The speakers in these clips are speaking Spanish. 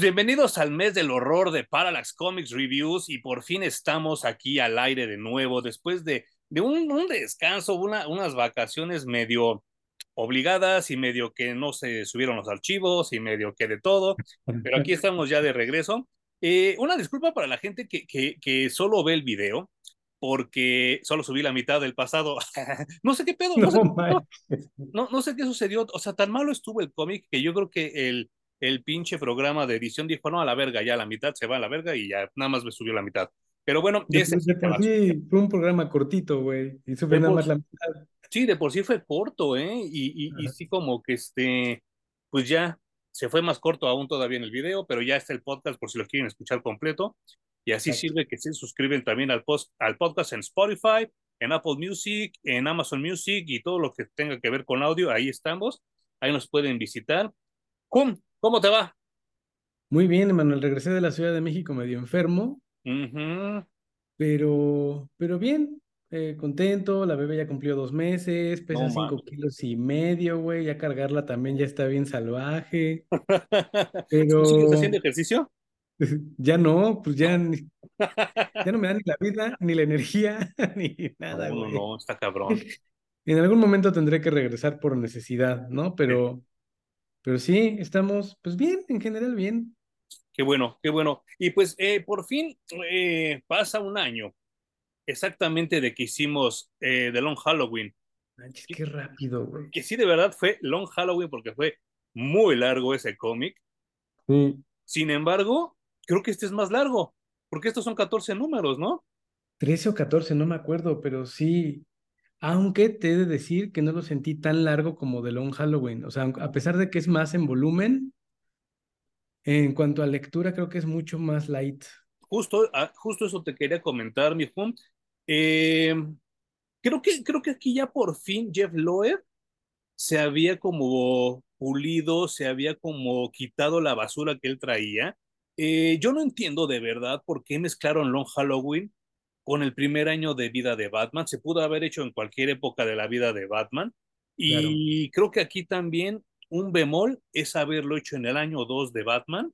Bienvenidos al mes del horror de Parallax Comics Reviews y por fin estamos aquí al aire de nuevo después de, de un, un descanso, una, unas vacaciones medio obligadas y medio que no se subieron los archivos y medio que de todo, pero aquí estamos ya de regreso. Eh, una disculpa para la gente que, que, que solo ve el video, porque solo subí la mitad del pasado. no sé qué pedo, no, no, sé, no, no, sé qué sucedió. O sea, tan malo estuvo el cómic que yo creo que el, el pinche programa de edición dijo, no, a la verga, ya la mitad se va a la verga y ya nada más me subió la mitad. Pero bueno, de, ese, de por sí fue un programa cortito, güey, y nada más la mitad. Sí, de por sí fue corto, ¿eh? Y, y, y, sí como que este, pues ya se fue más corto aún todavía en el video, pero ya está el podcast por si lo quieren escuchar completo. Y así Exacto. sirve que se suscriben también al, post, al podcast en Spotify, en Apple Music, en Amazon Music y todo lo que tenga que ver con audio, ahí estamos. Ahí nos pueden visitar. ¡Cum! ¿Cómo te va? Muy bien, Emanuel. Regresé de la Ciudad de México medio enfermo. Uh -huh. Pero, pero bien, eh, contento. La bebé ya cumplió dos meses, pesa no, cinco kilos y medio, güey. Ya cargarla también ya está bien salvaje. Pero... ¿Sigues haciendo ejercicio? Ya no, pues ya, ni, ya no me da ni la vida, ni la energía, ni nada, no, güey. No, no, está cabrón. En algún momento tendré que regresar por necesidad, ¿no? Pero... Sí. Pero sí, estamos, pues bien, en general bien. Qué bueno, qué bueno. Y pues eh, por fin eh, pasa un año exactamente de que hicimos eh, The Long Halloween. Manches, qué rápido, güey. Que sí, de verdad fue Long Halloween porque fue muy largo ese cómic. Sí. Sin embargo, creo que este es más largo, porque estos son 14 números, ¿no? 13 o 14, no me acuerdo, pero sí, aunque te he de decir que no lo sentí tan largo como The Long Halloween. O sea, a pesar de que es más en volumen, en cuanto a lectura creo que es mucho más light. Justo, justo eso te quería comentar, mi Juan. Eh, creo, que, creo que aquí ya por fin Jeff Loeb se había como pulido, se había como quitado la basura que él traía. Eh, yo no entiendo de verdad por qué mezclaron Long Halloween con el primer año de vida de Batman. Se pudo haber hecho en cualquier época de la vida de Batman. Y claro. creo que aquí también un bemol es haberlo hecho en el año 2 de Batman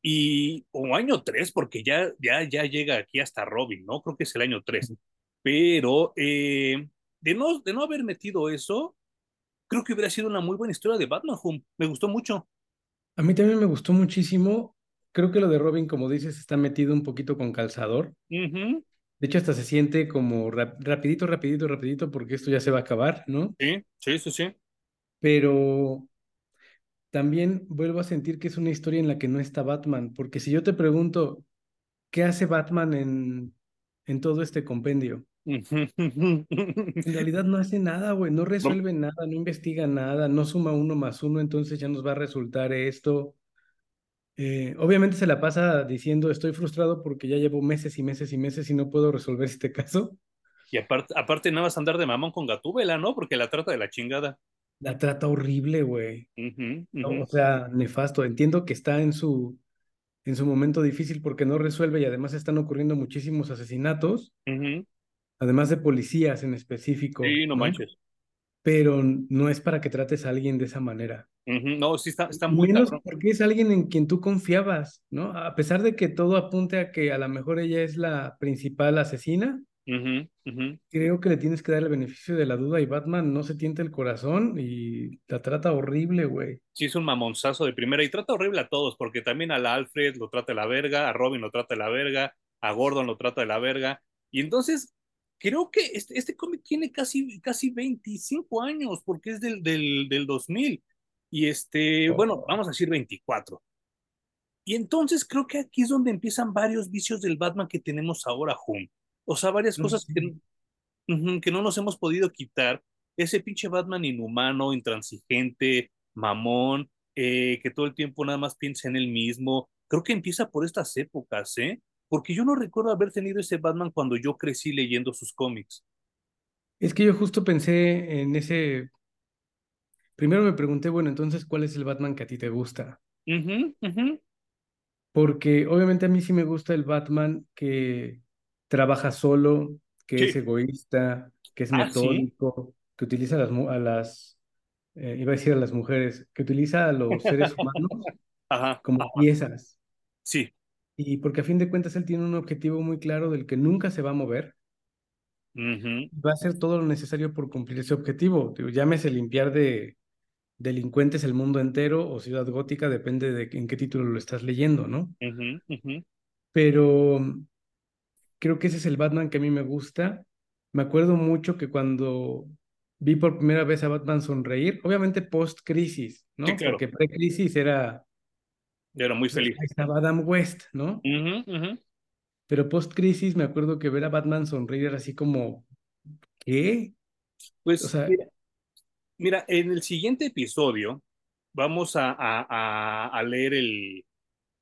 y o año 3, porque ya, ya, ya llega aquí hasta Robin, ¿no? Creo que es el año 3. Pero eh, de, no, de no haber metido eso, creo que hubiera sido una muy buena historia de Batman, Home. Me gustó mucho. A mí también me gustó muchísimo. Creo que lo de Robin, como dices, está metido un poquito con calzador. Uh -huh. De hecho, hasta se siente como rap rapidito, rapidito, rapidito, porque esto ya se va a acabar, ¿no? Sí, sí, sí, sí. Pero también vuelvo a sentir que es una historia en la que no está Batman, porque si yo te pregunto, ¿qué hace Batman en, en todo este compendio? en realidad no hace nada, güey, no resuelve no. nada, no investiga nada, no suma uno más uno, entonces ya nos va a resultar esto. Eh, obviamente se la pasa diciendo estoy frustrado porque ya llevo meses y meses y meses y no puedo resolver este caso. Y aparte, aparte nada más andar de mamón con Gatúbela, ¿no? Porque la trata de la chingada. La trata horrible, güey. Uh -huh, uh -huh. O sea, nefasto. Entiendo que está en su, en su momento difícil porque no resuelve y además están ocurriendo muchísimos asesinatos. Uh -huh. Además de policías en específico. Sí, no, ¿no? manches. Pero no es para que trates a alguien de esa manera. Uh -huh. No, sí está, está muy Menos cabrón. porque es alguien en quien tú confiabas, ¿no? A pesar de que todo apunte a que a lo mejor ella es la principal asesina, uh -huh. Uh -huh. creo que le tienes que dar el beneficio de la duda y Batman no se tienta el corazón y la trata horrible, güey. Sí, es un mamonzazo de primera y trata horrible a todos, porque también a la Alfred lo trata de la verga, a Robin lo trata de la verga, a Gordon lo trata de la verga. Y entonces creo que este, este cómic tiene casi, casi 25 años, porque es del, del, del 2000. Y este, bueno, vamos a decir 24. Y entonces creo que aquí es donde empiezan varios vicios del Batman que tenemos ahora, Hum. O sea, varias cosas que, que no nos hemos podido quitar. Ese pinche Batman inhumano, intransigente, mamón, eh, que todo el tiempo nada más piensa en él mismo. Creo que empieza por estas épocas, ¿eh? Porque yo no recuerdo haber tenido ese Batman cuando yo crecí leyendo sus cómics. Es que yo justo pensé en ese Primero me pregunté, bueno, entonces, ¿cuál es el Batman que a ti te gusta? Uh -huh, uh -huh. Porque obviamente a mí sí me gusta el Batman que trabaja solo, que sí. es egoísta, que es ah, metódico, ¿sí? que utiliza a las, a las eh, iba a decir a las mujeres, que utiliza a los seres humanos Ajá, como ajá. piezas. Sí. Y porque a fin de cuentas él tiene un objetivo muy claro del que nunca se va a mover. Va a hacer todo lo necesario por cumplir ese objetivo. Digo, llámese limpiar de delincuentes el mundo entero o ciudad gótica, depende de en qué título lo estás leyendo, ¿no? Pero creo que ese es el Batman que a mí me gusta. Me acuerdo mucho que cuando vi por primera vez a Batman sonreír, obviamente post-crisis, Sí, ¿no? claro. Porque pre-crisis era, Yo era muy pues, feliz. estaba Adam West, ¿no? Pero post-crisis me acuerdo que ver a Batman sonreír era así como, ¿qué? O Pues sea, mira, mira, en el siguiente episodio vamos a, a- a- leer el,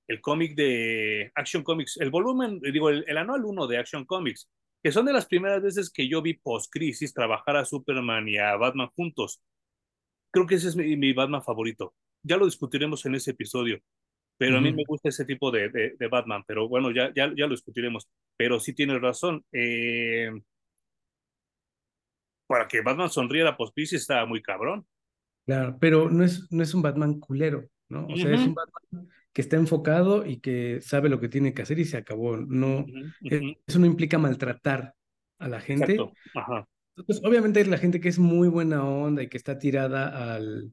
el cómic de Action Comics, el volumen, digo, el, el anual uno de Action Comics, que son de las primeras veces que yo vi post-crisis trabajar a Superman y a Batman juntos. Creo que ese es mi, mi Batman favorito. Ya lo discutiremos en ese episodio, pero a mí me gusta ese tipo de, de, de Batman, pero bueno, ya, ya, ya lo discutiremos. Pero sí tienes razón. Eh, para que Batman sonriera post-crisis estaba muy cabrón. claro, pero no es, no es un Batman culero, ¿no? O sea, es un Batman que está enfocado y que sabe lo que tiene que hacer y se acabó. No, e- ujú. eso no implica maltratar a la gente. Exacto. Ajá. Pues obviamente la gente que es muy buena onda y que está tirada al,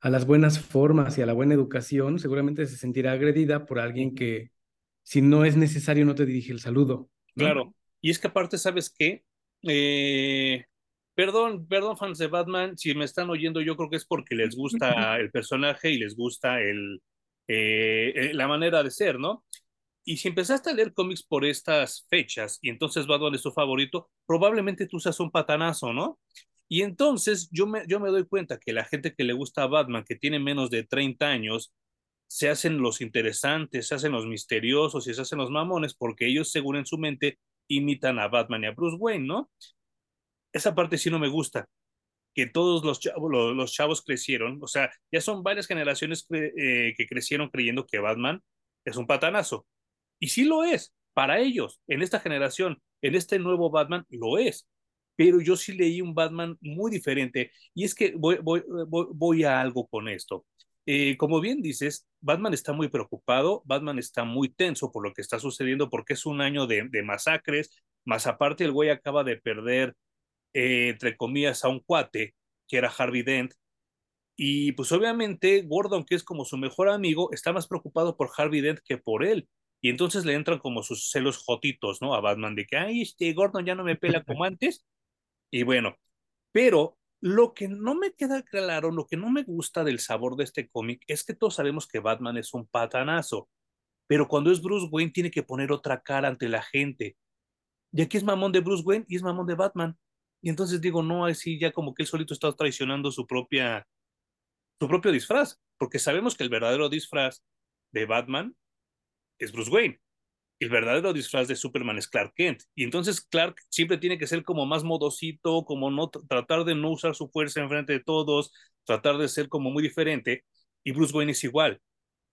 a las buenas formas y a la buena educación, seguramente se sentirá agredida por alguien que, si no es necesario, no te dirige el saludo, ¿no? Claro. Y es que aparte, ¿sabes qué? Eh, perdón, perdón, fans de Batman, si me están oyendo, yo creo que es porque les gusta el personaje y les gusta el, eh, eh, la manera de ser, ¿no? Y si empezaste a leer cómics por estas fechas y entonces Batman es tu favorito, probablemente tú seas un patanazo, ¿no? Y entonces yo me, yo me doy cuenta que la gente que le gusta a Batman, que tiene menos de 30 años, se hacen los interesantes, se hacen los misteriosos y se hacen los mamones porque ellos, según en su mente, imitan a Batman y a Bruce Wayne, ¿no? Esa parte sí no me gusta, que todos los chavos, los, chavos crecieron, o sea, ya son varias generaciones eh, que crecieron creyendo que Batman es un patanazo. Y sí lo es, para ellos, en esta generación, en este nuevo Batman, lo es. Pero yo sí leí un Batman muy diferente. Y es que voy, voy, voy, a algo con esto. Eh, como bien dices, Batman está muy preocupado, Batman está muy tenso por lo que está sucediendo porque es un año de, de masacres, más aparte el güey acaba de perder, eh, entre comillas, a un cuate, que era Harvey Dent, y pues obviamente Gordon, que es como su mejor amigo, está más preocupado por Harvey Dent que por él. Y entonces le entran como sus celos jotitos, ¿no? A Batman de que, ay, este Gordon ya no me pela como antes. Y bueno, pero lo que no me queda claro, lo que no me gusta del sabor de este cómic es que todos sabemos que Batman es un patanazo, pero cuando es Bruce Wayne tiene que poner otra cara ante la gente. Y aquí es mamón de Bruce Wayne y es mamón de Batman. Y entonces digo, no, así ya como que él solito está traicionando su propia su propio disfraz, porque sabemos que el verdadero disfraz de Batman es Bruce Wayne. El verdadero disfraz de Superman es Clark Kent. Y entonces Clark siempre tiene que ser como más modosito, como no tratar de no usar su fuerza en frente de todos, tratar de ser como muy diferente. Y Bruce Wayne es igual.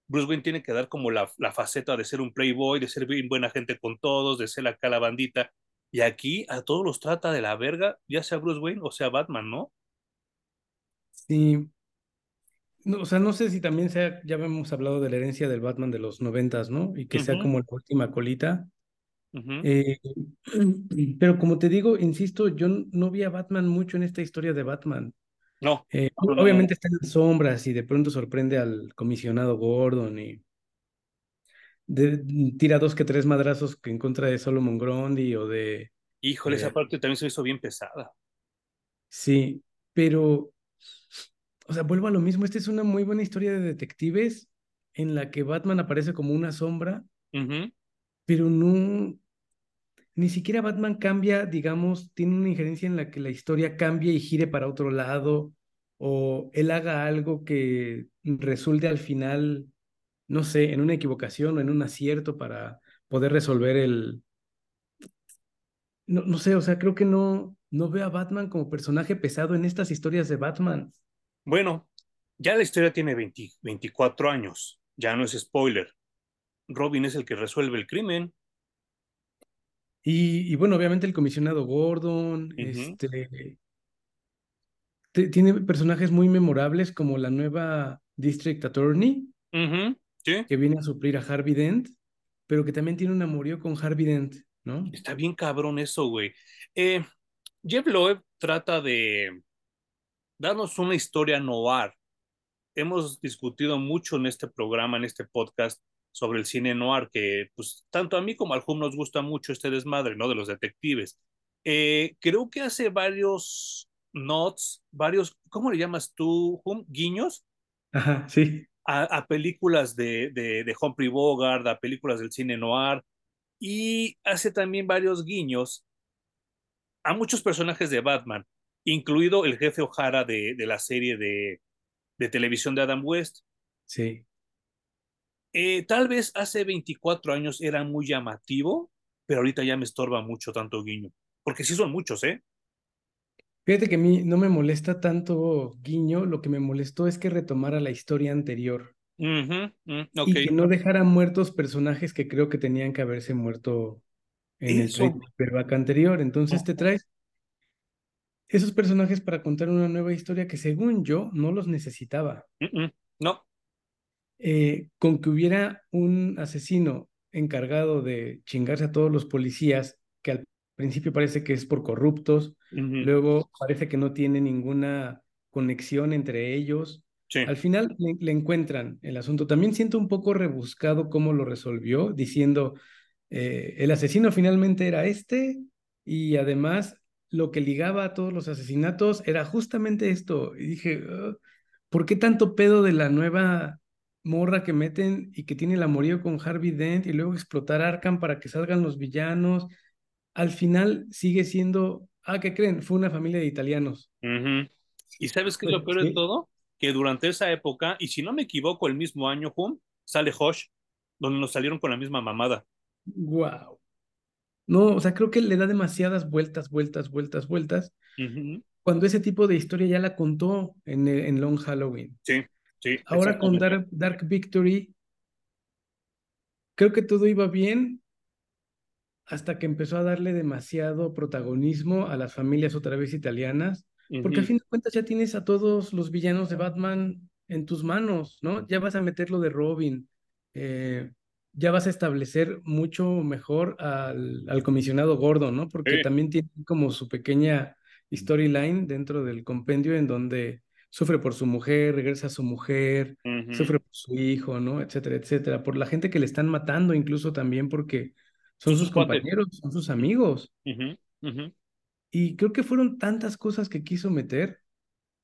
Bruce Wayne tiene que dar como la, la faceta de ser un playboy, de ser bien buena gente con todos, de ser acá la bandita. Y aquí a todos los trata de la verga, ya sea Bruce Wayne o sea Batman, ¿no? Sí, no, o sea, no sé si también sea, ya hemos hablado de la herencia del Batman de los noventas, ¿no? Y que Uh sea como la última colita. uh -huh. Eh, pero como te digo, insisto, yo no vi a Batman mucho en esta historia de Batman. No, Eh, no, no, obviamente no. está en las sombras y de pronto sorprende al comisionado Gordon y de- tira dos que tres madrazos que en contra de Solomon Grundy o de... Híjole, esa eh, parte también se hizo bien pesada. sí, pero, o sea, vuelvo a lo mismo, esta es una muy buena historia de detectives en la que Batman aparece como una sombra, Uh -huh. pero no, ni siquiera Batman cambia, digamos, tiene una injerencia en la que la historia cambie y gire para otro lado, o él haga algo que resulte al final, no sé, en una equivocación o en un acierto para poder resolver el... No, no sé, o sea, creo que no, no veo a Batman como personaje pesado en estas historias de Batman. Bueno, ya la historia tiene 20, 24 años, ya no es spoiler. Robin es el que resuelve el crimen. Y, y bueno, obviamente el comisionado Gordon, Uh -huh. este, te- tiene personajes muy memorables como la nueva District Attorney, Sí, que viene a suplir a Harvey Dent, pero que también tiene un amorío con Harvey Dent, ¿no? está bien cabrón eso, güey. Eh, Jeff Loeb trata de darnos una historia noir. Hemos discutido mucho en este programa, en este podcast, sobre el cine noir, que pues tanto a mí como al Hum nos gusta mucho este desmadre, ¿no? De los detectives. Eh, creo que hace varios nods, varios, ¿cómo le llamas tú, Hum? Guiños Ajá, sí. a, a películas de, de, de Humphrey Bogart, a películas del cine noir, y hace también varios guiños a muchos personajes de Batman, incluido el jefe O'Hara de, de la serie de, de, televisión de Adam West. Sí. Eh, tal vez hace 24 años era muy llamativo, pero ahorita ya me estorba mucho tanto guiño, porque sí son muchos, ¿eh? Fíjate que a mí no me molesta tanto Guiño, lo que me molestó es que retomara la historia anterior Uh -huh, uh, y okay. que no dejara muertos personajes que creo que tenían que haberse muerto en el Eso. paperback anterior. Entonces te traes esos personajes para contar una nueva historia que según yo no los necesitaba. No. Eh, con que hubiera un asesino encargado de chingarse a todos los policías, que al principio parece que es por corruptos, luego parece que no tiene ninguna conexión entre ellos. Sí. Al final le, le, encuentran el asunto. También siento un poco rebuscado cómo lo resolvió, diciendo, eh, el asesino finalmente era este y además lo que ligaba a todos los asesinatos era justamente esto. Y dije, uh, ¿por qué tanto pedo de la nueva morra que meten y que tiene el amorío con Harvey Dent y luego explotar Arkham para que salgan los villanos? Al final sigue siendo, ah, ¿qué creen? Fue una familia de italianos. Uh -huh. ¿Y sabes qué es lo peor ¿Sí? de todo? Que durante esa época, y si no me equivoco, el mismo año, Hum, sale Hosh, donde nos salieron con la misma mamada. Wow. No, o sea, creo que le da demasiadas vueltas, vueltas, vueltas, vueltas. Uh -huh. Cuando ese tipo de historia ya la contó en, en Long Halloween. Sí, sí. Ahora con Dark, Dark Victory, creo que todo iba bien hasta que empezó a darle demasiado protagonismo a las familias otra vez italianas, uh -huh. porque a fin de cuentas ya tienes a todos los villanos de Batman en tus manos, ¿no? Ya vas a meter lo de Robin, eh, ya vas a establecer mucho mejor al, al comisionado Gordon, ¿no? Porque sí. también tiene como su pequeña storyline dentro del compendio en donde sufre por su mujer, regresa a su mujer, uh -huh. sufre por su hijo, ¿no? Etcétera, etcétera. Por la gente que le están matando, incluso también porque son sus, sus compañeros, son sus amigos. Uh -huh. Uh -huh. Y creo que fueron tantas cosas que quiso meter,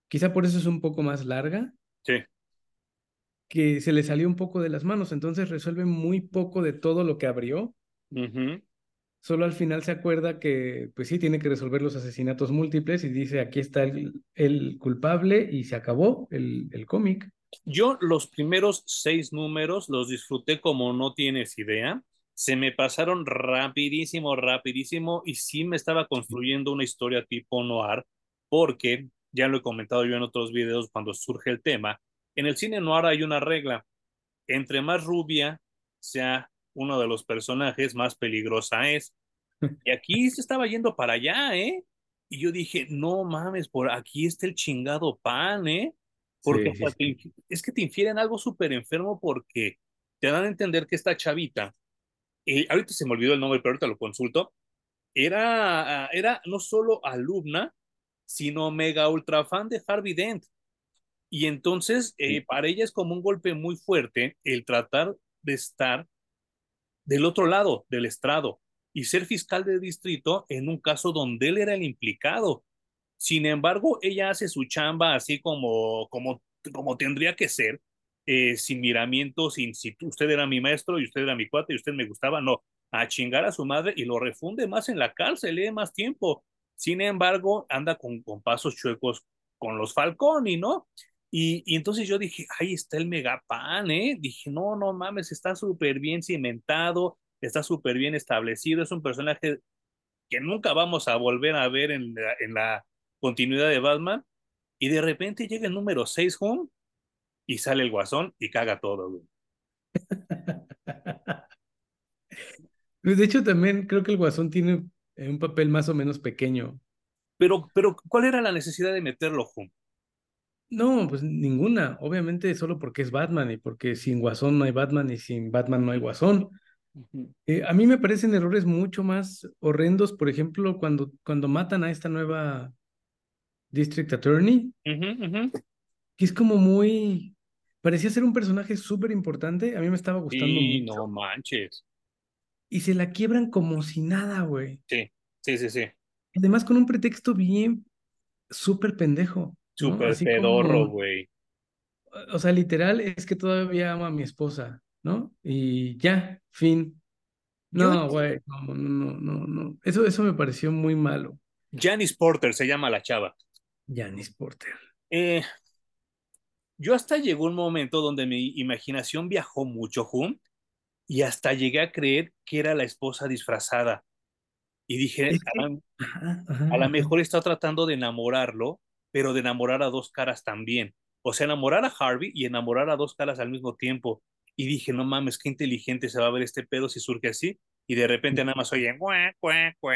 quizá por eso es un poco más larga. Sí. Que se le salió un poco de las manos, entonces resuelve muy poco de todo lo que abrió. Uh -huh. Solo al final se acuerda que, pues sí, tiene que resolver los asesinatos múltiples y dice, aquí está el, el culpable y se acabó el, el cómic. Yo los primeros seis números los disfruté como no tienes idea se me pasaron rapidísimo, rapidísimo y sí me estaba construyendo una historia tipo noir porque, ya lo he comentado yo en otros videos cuando surge el tema, en el cine noir hay una regla, entre más rubia sea uno de los personajes, más peligrosa es. Y aquí se estaba yendo para allá, ¿eh? Y yo dije, no mames, por aquí está el chingado pan, ¿eh? Porque sí, sí, sí. Te, es que te infieren algo súper enfermo porque te dan a entender que esta chavita eh, ahorita se me olvidó el nombre, pero ahorita lo consulto, era, era no solo alumna, sino mega ultra fan de Harvey Dent. Y entonces, eh, para ella es como un golpe muy fuerte el tratar de estar del otro lado del estrado y ser fiscal de distrito en un caso donde él era el implicado. Sin embargo, ella hace su chamba así como, como, como tendría que ser, eh, sin miramientos, sin si usted era mi maestro y usted era mi cuate y usted me gustaba, no, a chingar a su madre y lo refunde más en la cárcel, lee más tiempo. Sin embargo, anda con, con pasos chuecos con los Falconi, ¿no? Y, y, entonces yo dije, ahí está el megapan, ¿eh? Dije, no, no mames, está súper bien cimentado, está súper bien establecido, es un personaje que nunca vamos a volver a ver en la, en la continuidad de Batman. Y de repente llega el número 6 home y sale el guasón y caga todo, güey. Pues de hecho, también creo que el guasón tiene un papel más o menos pequeño. Pero, pero ¿cuál era la necesidad de meterlo, home? No, pues ninguna. Obviamente solo porque es Batman y porque sin Guasón no hay Batman y sin Batman no hay Guasón. Eh, a mí me parecen errores mucho más horrendos, por ejemplo, cuando, cuando matan a esta nueva District Attorney, que es como muy... Parecía ser un personaje súper importante, a mí me estaba gustando Sí, mucho. no manches. Y se la quiebran como si nada, güey. Sí, sí, sí, sí. Además con un pretexto bien súper pendejo. Súper Así pedorro, güey. o sea, literal es que todavía amo a mi esposa, ¿no? Y ya, fin. No, güey, no, no, no, no. Eso, eso me pareció muy malo. Janice Porter se llama la chava. Janice Porter. Eh, yo hasta llegó un momento donde mi imaginación viajó mucho, Hum, y hasta llegué a creer que era la esposa disfrazada. Y dije, Es a, lo mejor está tratando de enamorarlo, pero de enamorar a dos caras también. O sea, enamorar a Harvey y enamorar a dos caras al mismo tiempo. Y dije, no mames, qué inteligente se va a ver este pedo si surge así. Y de repente nada más oye, cuá, cuá, cuá.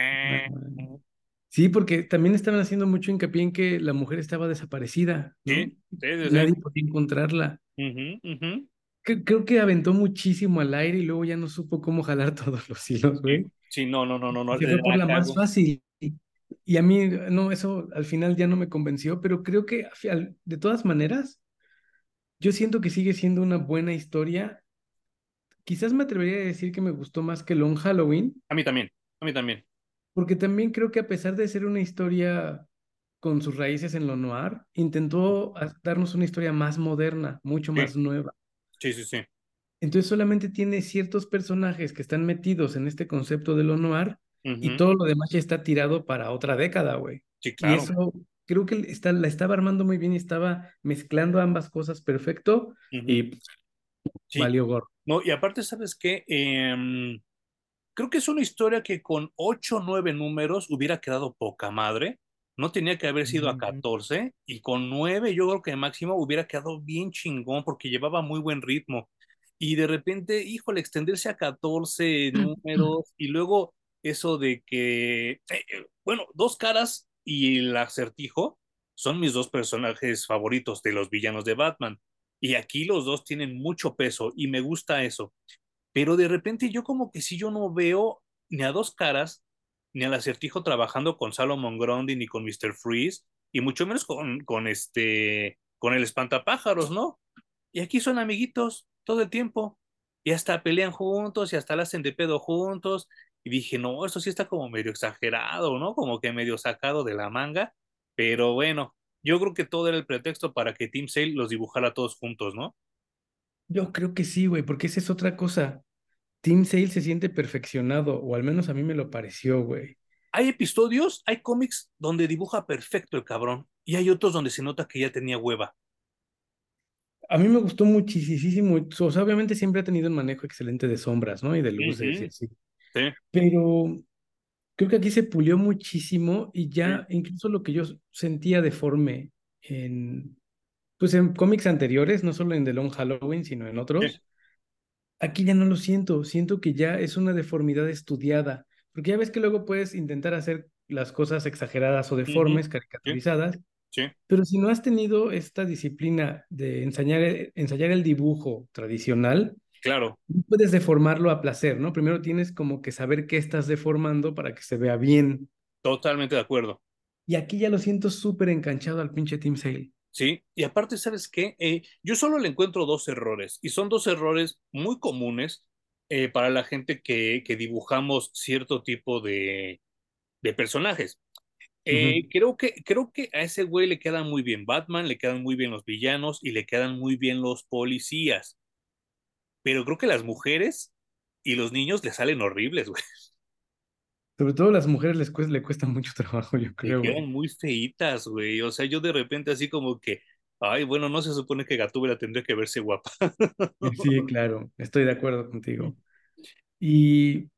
Sí, porque también estaban haciendo mucho hincapié en que la mujer estaba desaparecida, ¿no? Sí, sí, sí, sí. Nadie podía encontrarla. Ujú, ujú. Cre- Creo que aventó muchísimo al aire y luego ya no supo cómo jalar todos los hilos, Sí, güey. sí, no, no, no, no, no, Se fue por la más fácil. Y, a mí, no, eso al final ya no me convenció, pero creo que de todas maneras, yo siento que sigue siendo una buena historia. Quizás me atrevería a decir que me gustó más que Long Halloween, A mí también, a mí también. porque también creo que a pesar de ser una historia con sus raíces en lo noir, intentó darnos una historia más moderna, mucho Sí, más nueva. sí, sí, sí. Entonces solamente tiene ciertos personajes que están metidos en este concepto de lo noir y Ujú, todo lo demás ya está tirado para otra década, güey. Sí, Y claro. eso creo que está, la estaba armando muy bien y estaba mezclando ambas cosas perfecto Ujú, y pff, Sí. valió gorro. No, y aparte, ¿sabes qué? Em, creo que es una historia que con ocho o nueve números hubiera quedado poca madre. No tenía que haber sido a Ujú. 14 y con nueve yo creo que máximo hubiera quedado bien chingón porque llevaba muy buen ritmo. Y de repente, híjole, extenderse a 14 números y luego eso de que, eh, eh, bueno, dos caras y el acertijo son mis dos personajes favoritos de los villanos de Batman. Y aquí los dos tienen mucho peso y me gusta eso. Pero de repente yo como que si yo no veo ni a dos caras, ni al acertijo trabajando con Salomon Grundy, ni con Mr. Freeze, y mucho menos con, con este, con el espantapájaros, ¿no? Y aquí son amiguitos todo el tiempo. Y hasta pelean juntos y hasta la hacen de pedo juntos. Y dije, no, esto sí está como medio exagerado, ¿no? Como que medio sacado de la manga. Pero bueno, yo creo que todo era el pretexto para que Team Sale los dibujara todos juntos, ¿no? Yo creo que sí, güey, porque esa es otra cosa. Team Sale se siente perfeccionado, o al menos a mí me lo pareció, güey. Hay episodios, hay cómics donde dibuja perfecto el cabrón. Y hay otros donde se nota que ya tenía hueva. A mí me gustó muchísimo. O sea, obviamente siempre ha tenido un manejo excelente de sombras, ¿no? Y de luces y así. Sí, Pero creo que aquí se pulió muchísimo y sí, ya incluso lo que yo sentía deforme en, pues en cómics anteriores, no solo en The Long Halloween, sino en sí. otros, aquí ya no lo siento. Siento que ya es una deformidad estudiada. Porque ya ves que luego puedes intentar hacer las cosas exageradas o deformes, sí, caricaturizadas, pero si no has tenido esta disciplina de ensayar, ensayar el dibujo tradicional, claro, no puedes deformarlo a placer, ¿no? Primero tienes como que saber qué estás deformando para que se vea bien. totalmente de acuerdo. Y aquí ya lo siento súper enganchado al pinche Team Sale. Sí, y aparte, ¿sabes qué? Eh, yo solo le encuentro dos errores, y son dos errores muy comunes eh, para la gente que, que dibujamos cierto tipo de, de personajes. Eh, creo que, creo que a ese güey le quedan muy bien Batman, le quedan muy bien los villanos y le quedan muy bien los policías. Pero creo que las mujeres y los niños le salen horribles, güey. Sobre todo a las mujeres les cuesta, le cuesta mucho trabajo, yo creo, quedan güey. muy feitas, güey. O sea, yo de repente así como que, ay, bueno, no se supone que Gatúbela tendría que verse guapa. Sí, claro, estoy de acuerdo contigo. Y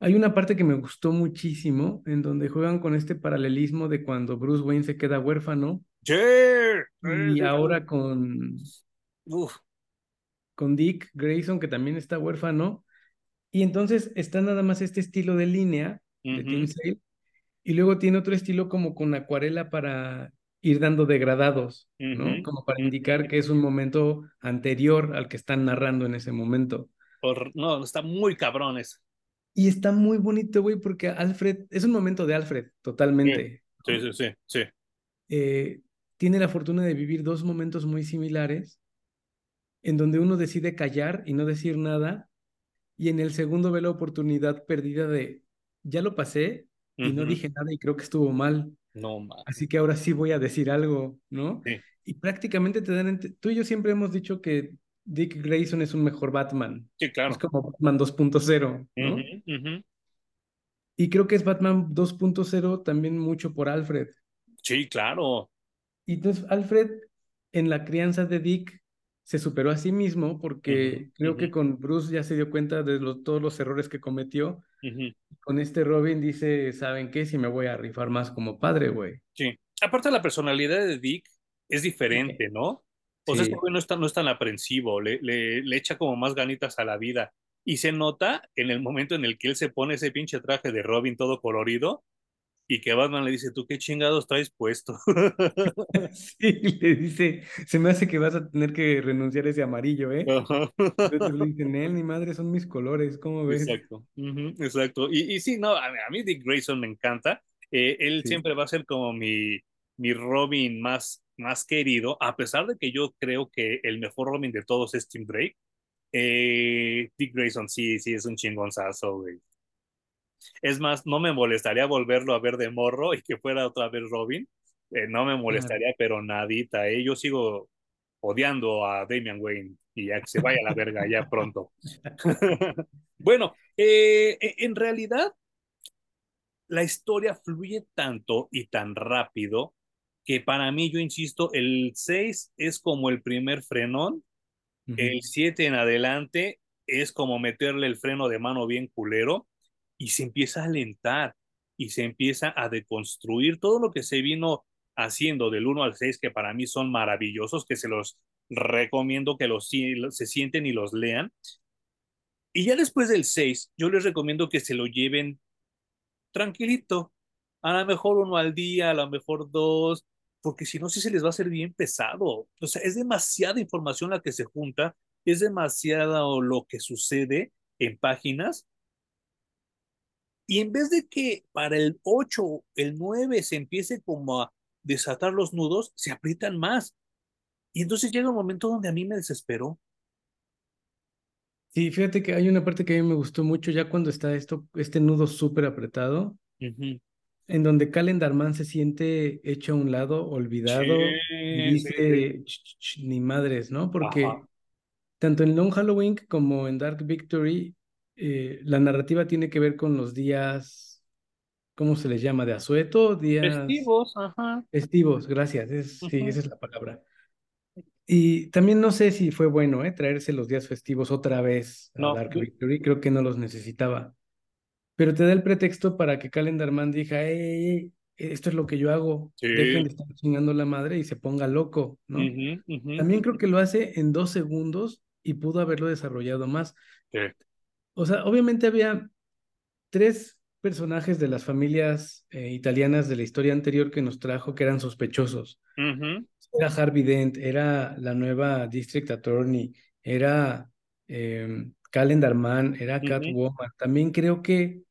hay una parte que me gustó muchísimo en donde juegan con este paralelismo de cuando Bruce Wayne se queda huérfano Sí, y ahora con, Uf, con Dick Grayson, que también está huérfano. Y entonces está nada más este estilo de línea de Team ujú, Sale y luego tiene otro estilo como con acuarela para ir dando degradados, ¿no? Como para indicar que es un momento anterior al que están narrando en ese momento. Por, no, está muy cabrón eso. Y está muy bonito, güey, porque Alfred, es un momento de Alfred, totalmente. Sí, sí, sí, sí. Eh, tiene la fortuna de vivir dos momentos muy similares, en donde uno decide callar y no decir nada, y en el segundo ve la oportunidad perdida de, ya lo pasé y no dije nada y creo que estuvo mal. No, man. Así que ahora sí voy a decir algo, ¿no? Sí. Y prácticamente te dan, tú y yo siempre hemos dicho que Dick Grayson es un mejor Batman. Sí, claro. Es como Batman 2.0, ¿no? Y creo que es Batman 2.0 también mucho por Alfred. Sí, claro. Y entonces Alfred, en la crianza de Dick, se superó a sí mismo porque creo que con Bruce ya se dio cuenta de todos los errores que cometió. Con este Robin dice, ¿saben qué? Si me voy a rifar más como padre, güey. Sí. Aparte la personalidad de Dick es diferente, ¿no? O sea, este güey no, está, no es tan aprensivo, le, le, le echa como más ganitas a la vida. Y se nota en el momento en el que él se pone ese pinche traje de Robin todo colorido, y que Batman le dice, ¿tú qué chingados traes puesto? sí, le dice, se me hace que vas a tener que renunciar a ese amarillo, ¿eh? Entonces le dicen, él, ni madre, son mis colores, ¿cómo ves? Exacto, exacto. Y, y, sí, no, a, a, mí Dick Grayson me encanta. Eh, él sí. siempre va a ser como mi, mi Robin más, más querido, a pesar de que yo creo que el mejor Robin de todos es Tim Drake. Eh, Dick Grayson sí, sí es un chingonzazo, güey. Es más, no me molestaría volverlo a ver de morro y que fuera otra vez Robin. Eh, no me molestaría, pero nadita. ¿eh? Yo sigo odiando a Damian Wayne y ya que se vaya a la verga ya pronto. bueno, eh, en realidad la historia fluye tanto y tan rápido que para mí, yo insisto, el 6 es como el primer frenón, uh -huh. el 7 en adelante es como meterle el freno de mano bien culero y se empieza a alentar y se empieza a deconstruir todo lo que se vino haciendo del 1 al 6, que para mí son maravillosos, que se los recomiendo que los se sienten y los lean. Y ya después del 6, yo les recomiendo que se lo lleven tranquilito, a lo mejor uno al día, a lo mejor dos, porque si no, sí se les va a hacer bien pesado. O sea, es demasiada información la que se junta, es demasiado lo que sucede en páginas y en vez de que para el 8, el 9 se empiece como a desatar los nudos, se aprietan más. Y entonces llega un momento donde a mí me desesperó. Sí, fíjate que hay una parte que a mí me gustó mucho ya cuando está esto, este nudo súper apretado, uh -huh. en donde Calendarman se siente hecho a un lado, olvidado, sí, y dice, sí. Ni madres, ¿no? Porque Ajá. tanto en Long Halloween como en Dark Victory eh, la narrativa tiene que ver con los días, ¿cómo se les llama? ¿De asueto? Días... Festivos, ajá. Festivos, gracias, es, sí, esa es la palabra. Y también no sé si fue bueno, ¿eh? Traerse los días festivos otra vez a no, Dark. Victory, creo que no los necesitaba. Pero te da el pretexto para que Calendarman diga, hey, esto es lo que yo hago, sí. dejen de estar chingando la madre y se ponga loco, ¿no? Uh -huh, uh -huh. También creo que lo hace en dos segundos y pudo haberlo desarrollado más. Sí. O sea, obviamente había tres personajes de las familias eh, italianas de la historia anterior que nos trajo que eran sospechosos. Uh -huh. Era Harvey Dent, era la nueva District Attorney, era eh, Calendar Man, era Catwoman. Uh -huh. También creo que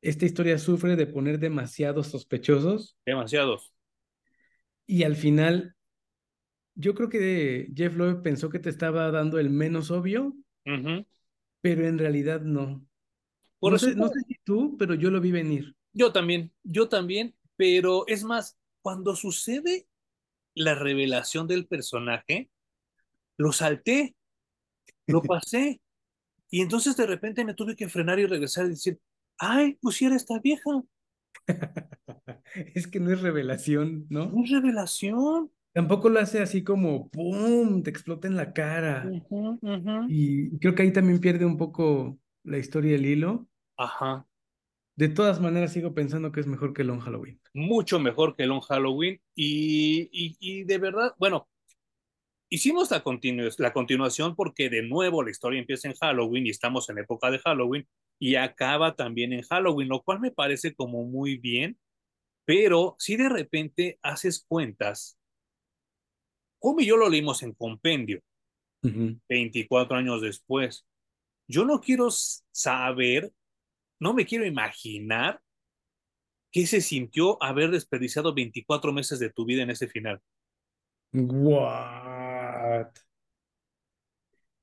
esta historia sufre de poner demasiados sospechosos. Demasiados. Y al final, yo creo que Jeff Loeb pensó que te estaba dando el menos obvio. Uh -huh pero en realidad no. Por no, sé, no sé si tú, pero yo lo vi venir. Yo también, yo también, pero es más, cuando sucede la revelación del personaje, lo salté, lo pasé, y entonces de repente me tuve que frenar y regresar y decir, ay, pusiera esta vieja. es que no es revelación, ¿no? No es revelación. Tampoco lo hace así como, ¡pum!, te explota en la cara. Uh -huh, uh -huh. Y creo que ahí también pierde un poco la historia el hilo. Ajá. De todas maneras, sigo pensando que es mejor que Long Halloween. Mucho mejor que Long Halloween. Y, y, y de verdad, bueno, hicimos la, continu la continuación porque de nuevo la historia empieza en Halloween y estamos en época de Halloween y acaba también en Halloween, lo cual me parece como muy bien Pero si de repente haces cuentas, como y yo lo leímos en compendio, uh -huh. 24 años después, yo no quiero saber, no me quiero imaginar qué se sintió haber desperdiciado 24 meses de tu vida en ese final. What?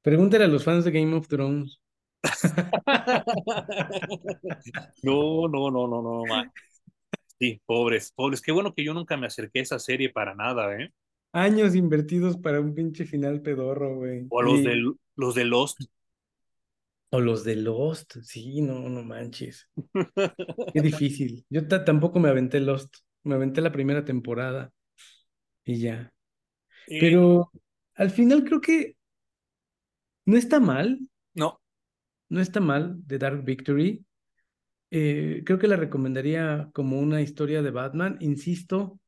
Pregúntale a los fans de Game of Thrones. no, no, no, no, no, man. Sí, pobres, pobres. Qué bueno que yo nunca me acerqué a esa serie para nada, ¿eh? Años invertidos para un pinche final pedorro, güey. O los, y... de, los de Lost. O los de Lost, sí, no, no manches. Qué difícil. Yo tampoco me aventé Lost. Me aventé la primera temporada y ya. Pero al final creo que no está mal. No. No está mal de Dark Victory. Eh, creo que la recomendaría como una historia de Batman. Insisto,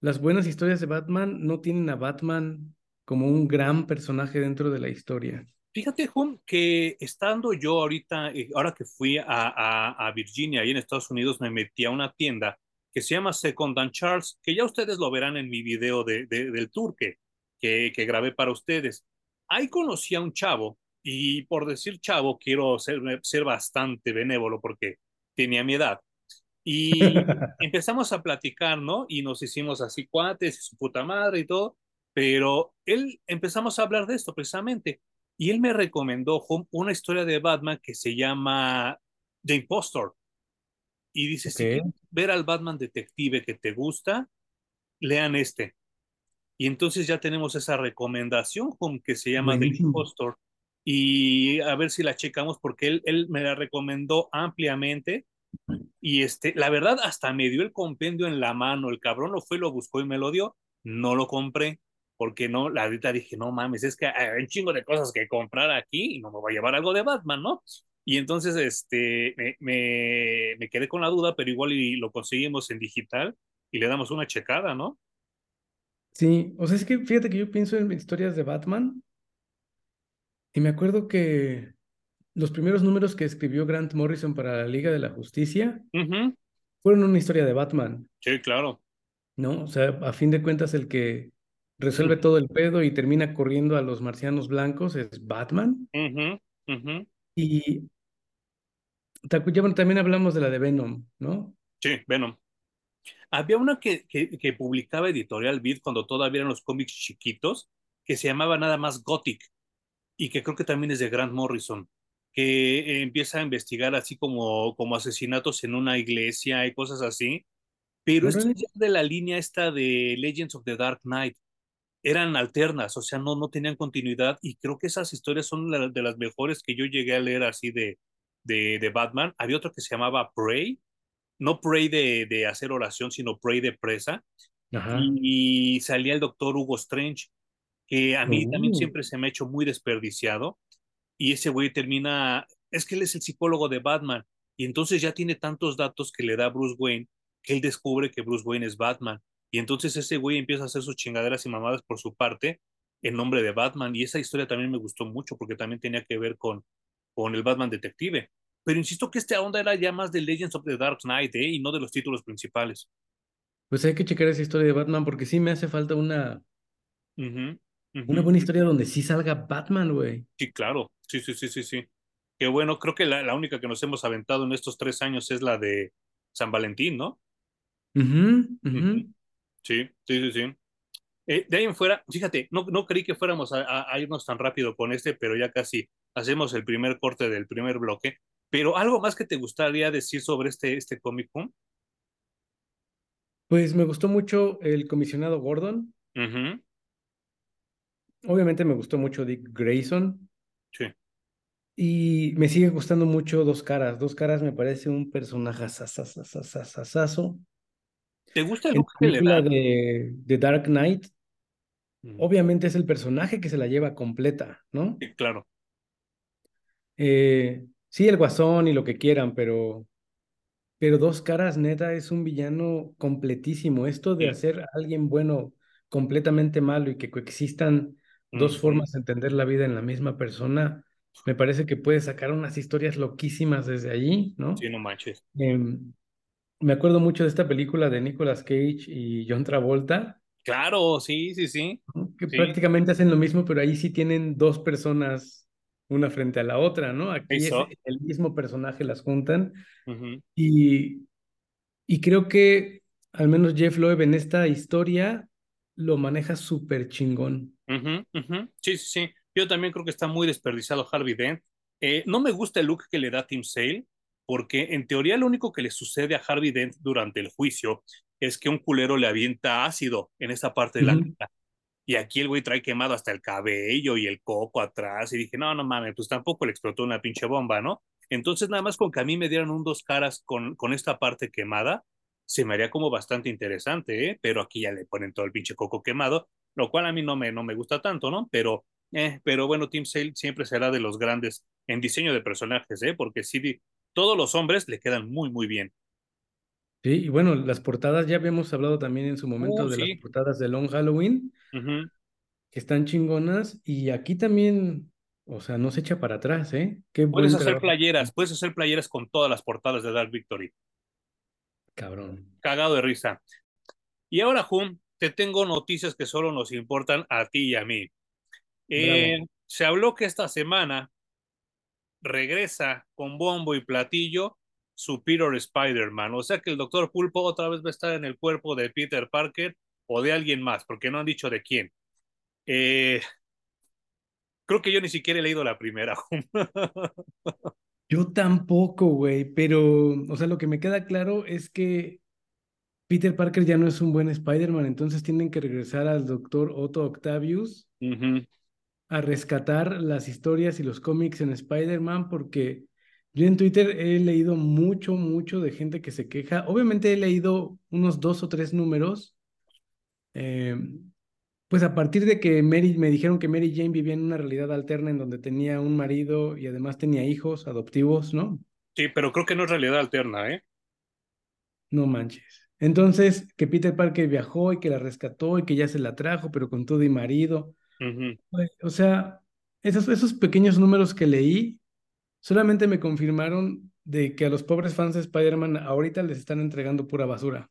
las buenas historias de Batman no tienen a Batman como un gran personaje dentro de la historia. Fíjate, Jun, que estando yo ahorita, eh, ahora que fui a, a, a, Virginia, ahí en Estados Unidos, me metí a una tienda que se llama Second and Charles, que ya ustedes lo verán en mi video de, de, del tour que, que, que grabé para ustedes. Ahí conocí a un chavo, y por decir chavo, quiero ser, ser bastante benévolo porque tenía mi edad. Y empezamos a platicar, ¿no? Y nos hicimos así cuates y su puta madre y todo, pero él empezamos a hablar de esto precisamente. Y él me recomendó una historia de Batman que se llama The Impostor. Y dice, okay. si ver al Batman detective que te gusta, lean este. Y entonces ya tenemos esa recomendación que se llama Buenísimo. The Impostor. Y a ver si la checamos porque él, él me la recomendó ampliamente. Y este, la verdad, hasta me dio el compendio en la mano. El cabrón lo fue, lo buscó y me lo dio. No lo compré porque no, la ahorita dije, no mames, es que hay un chingo de cosas que comprar aquí y no me voy a llevar algo de Batman, ¿no? Y entonces este, me, me, me quedé con la duda, pero igual lo conseguimos en digital y le damos una checada, ¿no? Sí, o sea, es que fíjate que yo pienso en historias de Batman y me acuerdo que los primeros números que escribió Grant Morrison para la Liga de la Justicia uh -huh. fueron una historia de Batman. Sí, claro. ¿No? O sea, a fin de cuentas, el que resuelve todo el pedo y termina corriendo a los marcianos blancos es Batman. Uh -huh, uh. Y también hablamos de la de Venom, ¿no? Sí, Venom. Había una que, que, que, publicaba Editorial Beat cuando todavía eran los cómics chiquitos, que se llamaba nada más Gothic, y que creo que también es de Grant Morrison, que eh, empieza a investigar así como, como asesinatos en una iglesia y cosas así, pero esto es de la línea esta de Legends of the Dark Knight, eran alternas, o sea, no, no tenían continuidad y creo que esas historias son la, de las mejores que yo llegué a leer así de, de, de Batman. Había otro que se llamaba Prey, no Prey de, de hacer oración, sino Prey de presa. Y, y, salía el doctor Hugo Strange, que a mí uh. también siempre se me ha hecho muy desperdiciado. Y ese güey termina, es que él es el psicólogo de Batman. Y entonces ya tiene tantos datos que le da Bruce Wayne que él descubre que Bruce Wayne es Batman. Y entonces ese güey empieza a hacer sus chingaderas y mamadas por su parte en nombre de Batman. Y esa historia también me gustó mucho porque también tenía que ver con, con el Batman detective. Pero insisto que esta onda era ya más de Legends of the Dark Knight ¿eh? y no de los títulos principales. Pues hay que checar esa historia de Batman porque sí me hace falta una, uh -huh, uh -huh. una buena historia donde sí salga Batman, güey. Sí, claro. Sí, sí, sí, sí, sí. Qué bueno, creo que la, la única que nos hemos aventado en estos tres años es la de San Valentín, ¿no? Uh -huh, uh -huh. Sí, sí, sí, sí. Eh, de ahí en fuera, fíjate, no, no creí que fuéramos a, a, a, irnos tan rápido con este, pero ya casi hacemos el primer corte del primer bloque. Pero algo más que te gustaría decir sobre este, este Comic Con? Pues me gustó mucho el comisionado Gordon. Uh -huh. Obviamente me gustó mucho Dick Grayson. Sí. Y me sigue gustando mucho Dos Caras. Dos Caras me parece un personaje sasasasasasaso. ¿Te gusta el en look que le da? De, de Dark Knight, mm. obviamente es el personaje que se la lleva completa, ¿no? Sí, claro. Eh, sí, el guasón y lo que quieran, pero, pero Dos Caras, neta, es un villano completísimo. Esto de sí. hacer a alguien bueno completamente malo y que coexistan dos mm formas de entender la vida en la misma persona, me parece que puede sacar unas historias loquísimas desde allí, ¿no? Sí, no manches. Eh, me acuerdo mucho de esta película de Nicolas Cage y John Travolta, Claro, sí, sí, sí. que Sí, prácticamente hacen lo mismo, pero ahí sí tienen dos personas una frente a la otra, ¿no? Aquí es el mismo personaje las juntan y, y creo que al menos Jeff Loeb en esta historia lo maneja súper chingón. Sí, sí, sí. Yo también creo que está muy desperdiciado Harvey Dent. Eh, no me gusta el look que le da Tim Sale, porque en teoría lo único que le sucede a Harvey Dent durante el juicio es que un culero le avienta ácido en esa parte de la cara. Y aquí el güey trae quemado hasta el cabello y el coco atrás. Y dije, no, no mames, pues tampoco le explotó una pinche bomba, ¿no? Entonces, nada más con que a mí me dieran un dos caras con, con esta parte quemada, se me haría como bastante interesante, ¿eh? Pero aquí ya le ponen todo el pinche coco quemado, lo cual a mí no me, no me gusta tanto, ¿no? Pero, eh, pero bueno, Tim Sale siempre será de los grandes en diseño de personajes, ¿eh? Porque sí, todos los hombres le quedan muy, muy bien. Sí, y bueno, las portadas, ya habíamos hablado también en su Uh, momento de las portadas de Long Halloween, que están chingonas, y aquí también, o sea, no se echa para atrás, ¿eh? Qué Puedes hacer trabajo, playeras, puedes hacer playeras con todas las portadas de Dark Victory. cabrón. Cagado de risa. Y ahora, Jun, te tengo noticias que solo nos importan a ti y a mí. Eh, se habló que esta semana regresa con bombo y platillo su Peter Spider-Man. O sea que el Doctor Pulpo otra vez va a estar en el cuerpo de Peter Parker o de alguien más, porque no han dicho de quién. Eh, creo que yo ni siquiera he leído la primera. Yo tampoco, güey, pero, o sea, lo que me queda claro es que Peter Parker ya no es un buen Spider-Man, entonces tienen que regresar al doctor Otto Octavius a rescatar las historias y los cómics en Spider-Man, porque yo en Twitter he leído mucho, mucho de gente que se queja. Obviamente he leído unos dos o tres números, eh, pues a partir de que Mary, me dijeron que Mary Jane vivía en una realidad alterna en donde tenía un marido y además tenía hijos adoptivos, ¿no? Sí, pero creo que no es realidad alterna, ¿eh? No manches. Entonces, que Peter Parker viajó y que la rescató y que ya se la trajo, pero con todo y marido. O sea, esos, esos pequeños números que leí solamente me confirmaron de que a los pobres fans de Spider-Man ahorita les están entregando pura basura.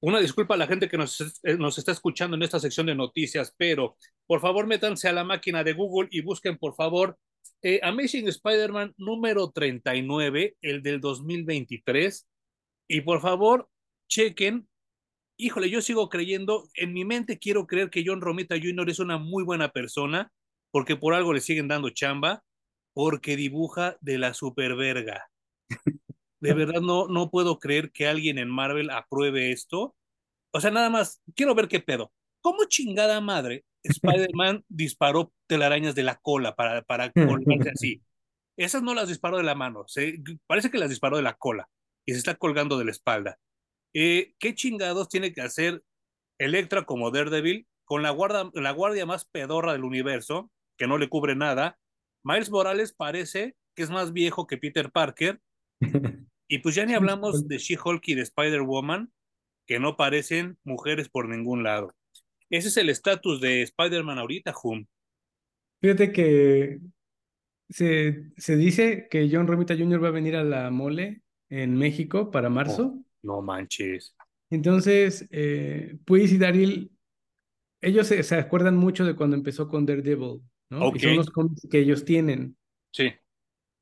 Una disculpa a la gente que nos, eh, nos está escuchando en esta sección de noticias, pero por favor métanse a la máquina de Google y busquen, por favor, eh, Amazing Spider-Man número 39, el del 2023, y por favor chequen. Híjole, yo sigo creyendo, en mi mente quiero creer que John Romita Jr. es una muy buena persona, porque por algo le siguen dando chamba, porque dibuja de la superverga de verdad no, no puedo creer que alguien en Marvel apruebe esto. O sea, nada más, quiero ver qué pedo. ¿Cómo chingada madre Spider-Man disparó telarañas de la cola para, para colgarse así? Esas no las disparó de la mano, se, parece que las disparó de la cola y se está colgando de la espalda. Eh, ¿Qué chingados tiene que hacer Electra como Daredevil con la guardia, la guardia más pedorra del universo, que no le cubre nada? Miles Morales parece que es más viejo que Peter Parker y pues ya ni hablamos de She-Hulk y de Spider-Woman, que no parecen mujeres por ningún lado. Ese es el estatus de Spider-Man ahorita, Hum. Fíjate que se, se dice que John Romita Jr. va a venir a la mole en México para Oh, marzo. No manches. Entonces, eh, Puis y Daryl, ellos se, se acuerdan mucho de cuando empezó con Daredevil, ¿no? Y Ok, son los cómics que ellos tienen. sí.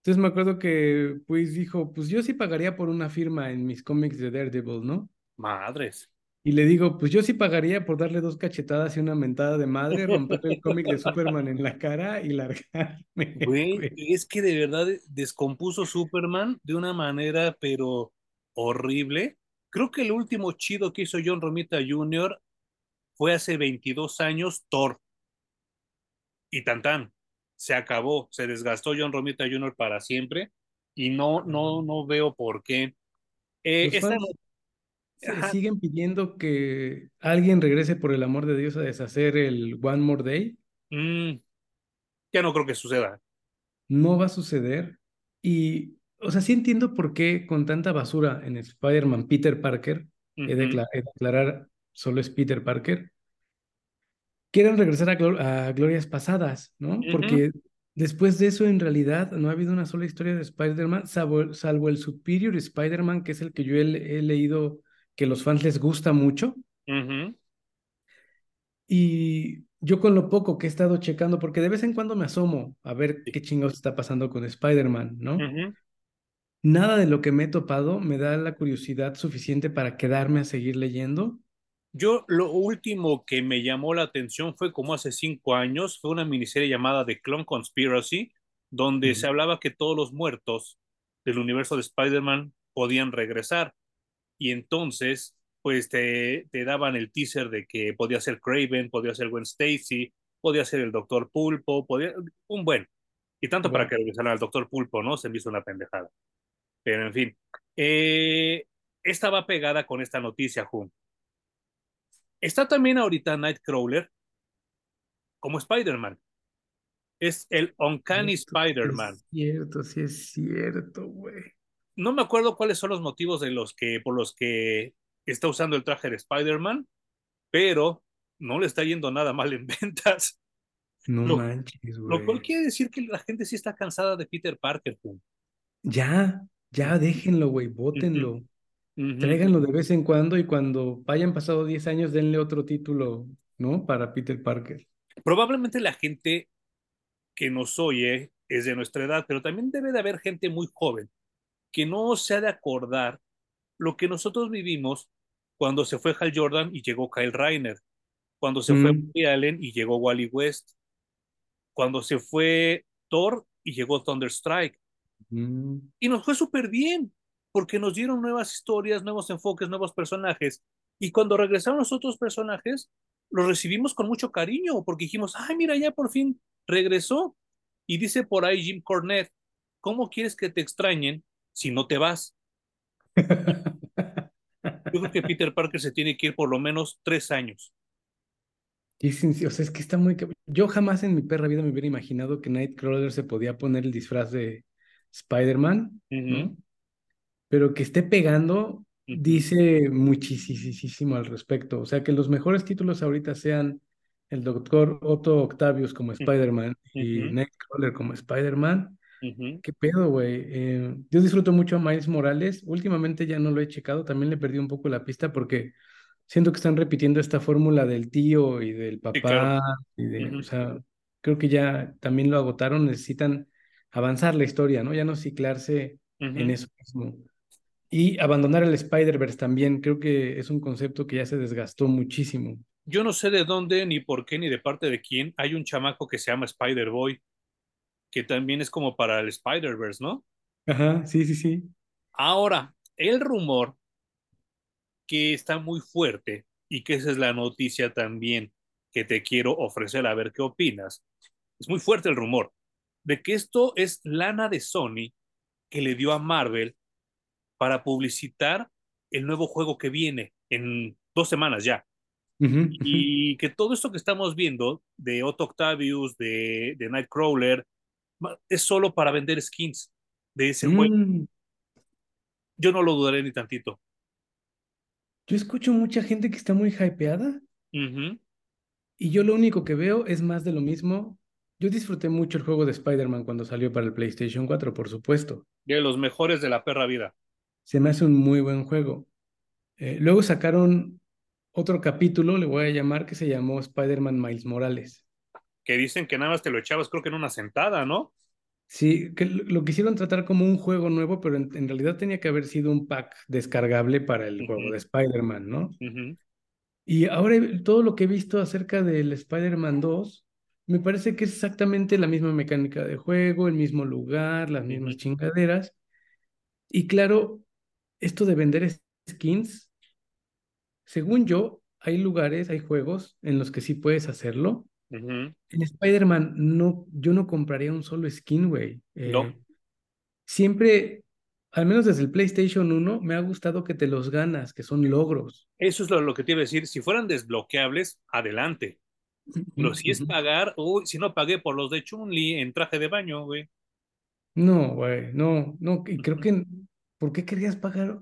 Entonces me acuerdo que Puis dijo, pues yo sí pagaría por una firma en mis cómics de Daredevil, ¿no? Madres. Y le digo, pues yo sí pagaría por darle dos cachetadas y una mentada de madre, romperle el cómic de Superman en la cara y largarme, güey. es que de verdad descompuso Superman de una manera, pero horrible. Creo que el último chido que hizo John Romita Jr. fue hace 22 años, Thor. Y tan tan, se acabó, se desgastó John Romita Jr. para siempre y no, no, no veo por qué. Eh, esta fans siguen pidiendo que alguien regrese por el amor de Dios a deshacer el One More Day. mm, ya no creo que suceda. No va a suceder. Y, o sea, sí entiendo por qué con tanta basura en Spider-Man Peter Parker, he de Ujú, acla- he de aclarar, solo es Peter Parker, quieren regresar a, glo- a glorias pasadas, ¿no? ujú, Porque Después de eso, en realidad, no ha habido una sola historia de Spider-Man, salvo, salvo, el Superior Spider-Man, que es el que yo he, he, leído que los fans les gusta mucho. Uh -huh. Y yo con lo poco que he estado checando, porque de vez en cuando me asomo a ver qué chingados está pasando con Spider-Man, ¿no? Uh -huh. Nada de lo que me he topado me da la curiosidad suficiente para quedarme a seguir leyendo. Yo lo último que me llamó la atención fue como hace cinco años, fue una miniserie llamada The Clone Conspiracy, donde se hablaba que todos los muertos del universo de Spider-Man podían regresar. Y entonces, pues te, te, daban el teaser de que podía ser Craven, podía ser Gwen Stacy, podía ser el Doctor Pulpo, podía, un buen. Y tanto bueno. para que regresaran al Doctor Pulpo, ¿no? Se me hizo una pendejada. Pero en fin, eh, estaba pegada con esta noticia, Jun. Está también ahorita Nightcrawler como Spider-Man. Es el Uncanny Spider-Man. Es cierto, sí es cierto, güey. No me acuerdo cuáles son los motivos de los que, por los que está usando el traje de Spider-Man, pero no le está yendo nada mal en ventas. No lo, manches, güey. Lo cual quiere decir que la gente sí está cansada de Peter Parker. Jun. Ya, ya déjenlo, güey, bótenlo. Uh -huh. Uh -huh. Tráiganlo de vez en cuando y cuando hayan pasado 10 años denle otro título, ¿no? Para Peter Parker. Probablemente la gente que nos oye es de nuestra edad, pero también debe de haber gente muy joven que no se ha de acordar lo que nosotros vivimos cuando se fue Hal Jordan y llegó Kyle Reiner, cuando se mm. fue Woody Allen y llegó Wally West, cuando se fue Thor y llegó Thunderstrike. Mm. Y nos fue súper bien, porque nos dieron nuevas historias, nuevos enfoques, nuevos personajes. Y cuando regresaron los otros personajes, los recibimos con mucho cariño, porque dijimos, ay, mira, ya por fin regresó. Y dice por ahí Jim Cornette, ¿cómo quieres que te extrañen si no te vas? Yo creo que Peter Parker se tiene que ir por lo menos tres años. O sea, es que está muy... Yo jamás en mi perra vida me hubiera imaginado que Nightcrawler se podía poner el disfraz de Spider-Man, uh -huh. ¿no? Pero que esté pegando, dice muchísimo al respecto. O sea, que los mejores títulos ahorita sean el doctor Otto Octavius como Spider-Man uh -huh. y Nightcrawler como Spider-Man. ¿Qué pedo, güey? Eh, yo disfruto mucho a Miles Morales. Últimamente ya no lo he checado, también le perdí un poco la pista porque siento que están repitiendo esta fórmula del tío y del papá. Sí, claro. y de, uh -huh. O sea, creo que ya también lo agotaron, necesitan avanzar la historia, ¿no? Ya no ciclarse uh -huh. en eso mismo. Y abandonar el Spider-Verse también, creo que es un concepto que ya se desgastó muchísimo. Yo no sé de dónde, ni por qué, ni de parte de quién. Hay un chamaco que se llama Spider-Boy, que también es como para el Spider-Verse, ¿no? Ajá, sí, sí, sí. Ahora, el rumor que está muy fuerte y que esa es la noticia también que te quiero ofrecer a ver qué opinas. Es muy fuerte el rumor de que esto es lana de Sony que le dio a Marvel para publicitar el nuevo juego que viene en dos semanas ya. Uh -huh, y que todo esto que estamos viendo de Otto Octavius, de, de Nightcrawler, es solo para vender skins de ese mm. juego. Yo no lo dudaré ni tantito. Yo escucho mucha gente que está muy hypeada. Uh -huh. Y yo lo único que veo es más de lo mismo. Yo disfruté mucho el juego de Spider-Man cuando salió para el PlayStation 4, por supuesto. De los mejores de la perra vida. Se me hace un muy buen juego. Eh, luego sacaron otro capítulo, le voy a llamar, que se llamó Spider-Man Miles Morales. Que dicen que nada más te lo echabas, creo que en una sentada, ¿no? Sí, que lo quisieron tratar como un juego nuevo, pero en, en realidad tenía que haber sido un pack descargable para el uh -huh. juego de Spider-Man, ¿no? Uh -huh. Y ahora todo lo que he visto acerca del Spider-Man 2, me parece que es exactamente la misma mecánica de juego, el mismo lugar, las mismas chingaderas. Y claro, esto de vender skins, según yo, hay lugares, hay juegos en los que sí puedes hacerlo, Uh -huh. En Spider-Man, no, yo no compraría un solo skin, güey. Eh, no. Siempre, al menos desde el PlayStation 1, me ha gustado que te los ganas, que son logros. Eso es lo, lo que te iba a decir. Si fueran desbloqueables, adelante. Pero si es pagar, uy, si no pagué por los de Chun-Li en traje de baño, güey. No, güey, no, no, y creo que, ¿por qué querías pagar?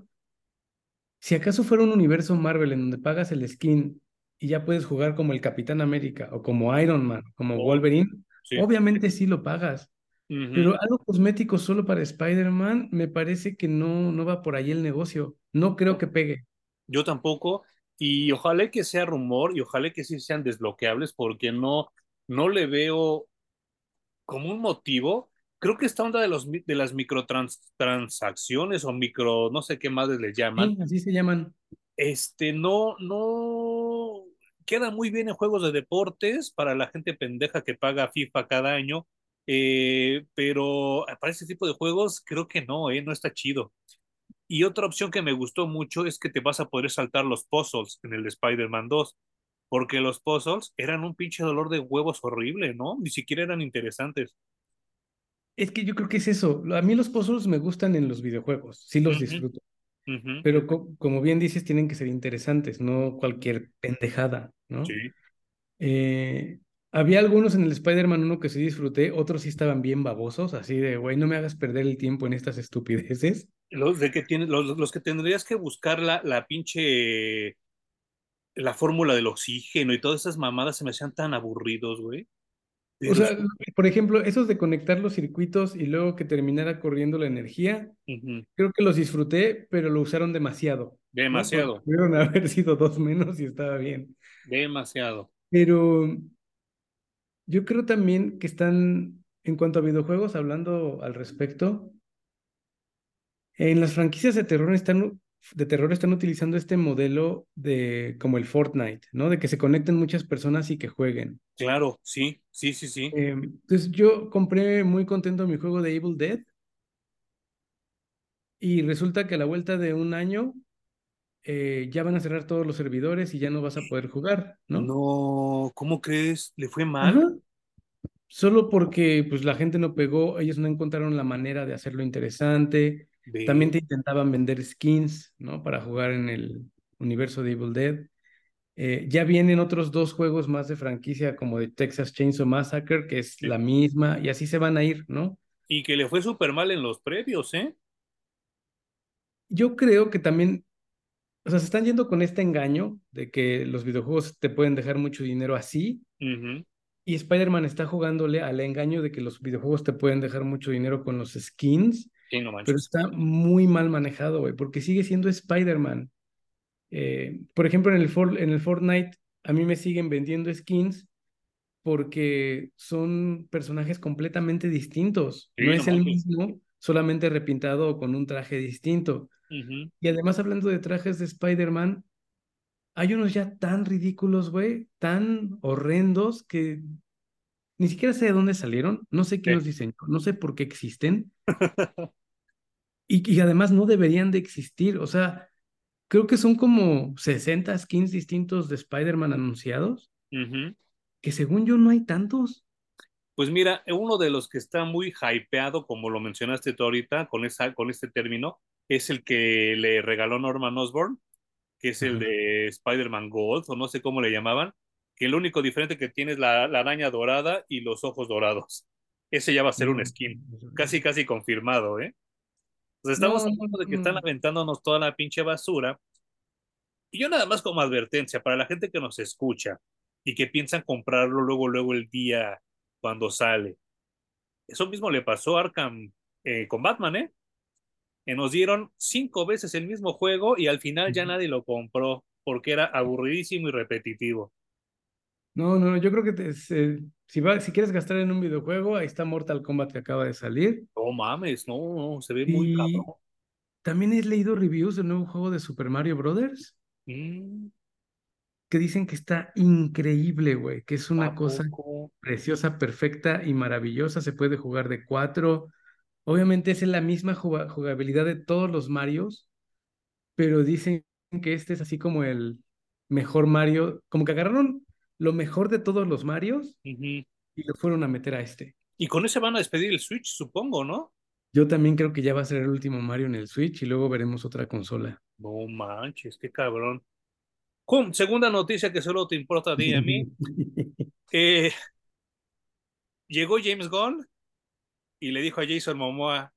Si acaso fuera un universo Marvel en donde pagas el skin y ya puedes jugar como el Capitán América o como Iron Man, como o, Wolverine. obviamente sí lo pagas. Pero algo cosmético solo para Spider-Man, me parece que no, no va por ahí el negocio. No creo que pegue. Yo tampoco. Y ojalá que sea rumor y ojalá que sí sean desbloqueables porque no, no le veo como un motivo. Creo que esta onda de, los, de las microtransacciones o micro, no sé qué más les llaman. Sí, así se llaman. Este, no, no queda muy bien en juegos de deportes para la gente pendeja que paga FIFA cada año eh, pero para ese tipo de juegos creo que no, eh, no está chido. Y otra opción que me gustó mucho es que te vas a poder saltar los puzzles en el de Spider-Man 2, porque los puzzles eran un pinche dolor de huevos horrible, ¿no? Ni siquiera eran interesantes. Es que yo creo que es eso. A mí los puzzles me gustan en los videojuegos, sí los disfruto. Pero como bien dices, tienen que ser interesantes, no cualquier pendejada, ¿no? Sí. Eh, había algunos en el Spider-Man 1 que sí disfruté, otros sí estaban bien babosos, así de, güey, no me hagas perder el tiempo en estas estupideces. Los, de que tiene, los, los que tendrías que buscar la, la pinche, la fórmula del oxígeno y todas esas mamadas se me hacían tan aburridos, güey. O sea, por ejemplo, esos de conectar los circuitos y luego que terminara corriendo la energía, creo que los disfruté, pero lo usaron demasiado. Demasiado. Pudieron haber sido dos menos y estaba bien. Demasiado. Pero yo creo también que están, en cuanto a videojuegos, hablando al respecto, en las franquicias de terror están, de terror están utilizando este modelo de como el Fortnite, ¿no? De que se conecten muchas personas y que jueguen. Claro, sí, sí, sí, sí. Em, entonces yo compré muy contento mi juego de Evil Dead y resulta que a la vuelta de un año eh, ya van a cerrar todos los servidores y ya no vas a poder jugar, ¿no? No, ¿cómo crees? ¿Le fue mal? Solo porque pues la gente no pegó, ellos no encontraron la manera de hacerlo interesante. También te intentaban vender skins, ¿no? Para jugar en el universo de Evil Dead. Eh, ya vienen otros dos juegos más de franquicia como de Texas Chainsaw Massacre, que es la misma, y así se van a ir, ¿no? Y que le fue súper mal en los previos, ¿eh? Yo creo que también o sea, se están yendo con este engaño de que los videojuegos te pueden dejar mucho dinero así. Y Spider-Man está jugándole al engaño de que los videojuegos te pueden dejar mucho dinero con los skins. Pero está muy mal manejado, güey, porque sigue siendo Spider-Man. Eh, por ejemplo, en el, en el Fortnite, a mí me siguen vendiendo skins porque son personajes completamente distintos. no es el mismo, solamente repintado con un traje distinto. Y además, hablando de trajes de Spider-Man, hay unos ya tan ridículos, güey, tan horrendos que ni siquiera sé de dónde salieron, no sé quién los diseñó, no sé por qué existen. y, y, además no deberían de existir, o sea, creo que son como 60 skins distintos de Spider-Man anunciados, que según yo no hay tantos. Pues mira, uno de los que está muy hypeado, como lo mencionaste tú ahorita, con, esa, con este término, es el que le regaló Norman Osborn, que es el de Spider-Man Gold, o no sé cómo le llamaban, que el único diferente que tiene es la, araña dorada y los ojos dorados. Ese ya va a ser un skin, casi, casi confirmado, ¿eh? Pues estamos hablando de que están aventándonos toda la pinche basura. Y yo nada más como advertencia para la gente que nos escucha y que piensan comprarlo luego, luego el día cuando sale. Eso mismo le pasó a Arkham eh, con Batman, ¿eh? nos dieron cinco veces el mismo juego y al final ya nadie lo compró porque era aburridísimo y repetitivo. No, no, yo creo que si, si quieres gastar en un videojuego, ahí está Mortal Kombat que acaba de salir. No mames, no, no se ve muy cabrón. También he leído reviews del nuevo juego de Super Mario Brothers. Mm. Que dicen que está increíble, güey, que es una cosa preciosa, perfecta y maravillosa. Se puede jugar de cuatro, Obviamente es la misma jugabilidad de todos los Marios, pero dicen que este es así como el mejor Mario, como que agarraron lo mejor de todos los Marios y lo fueron a meter a este. Y con ese van a despedir el Switch, supongo, ¿no? Yo también creo que ya va a ser el último Mario en el Switch y luego veremos otra consola. No manches, qué cabrón. segunda noticia que solo te importa a ti y a mí. Eh, llegó James Gunn y le dijo a Jason Momoa,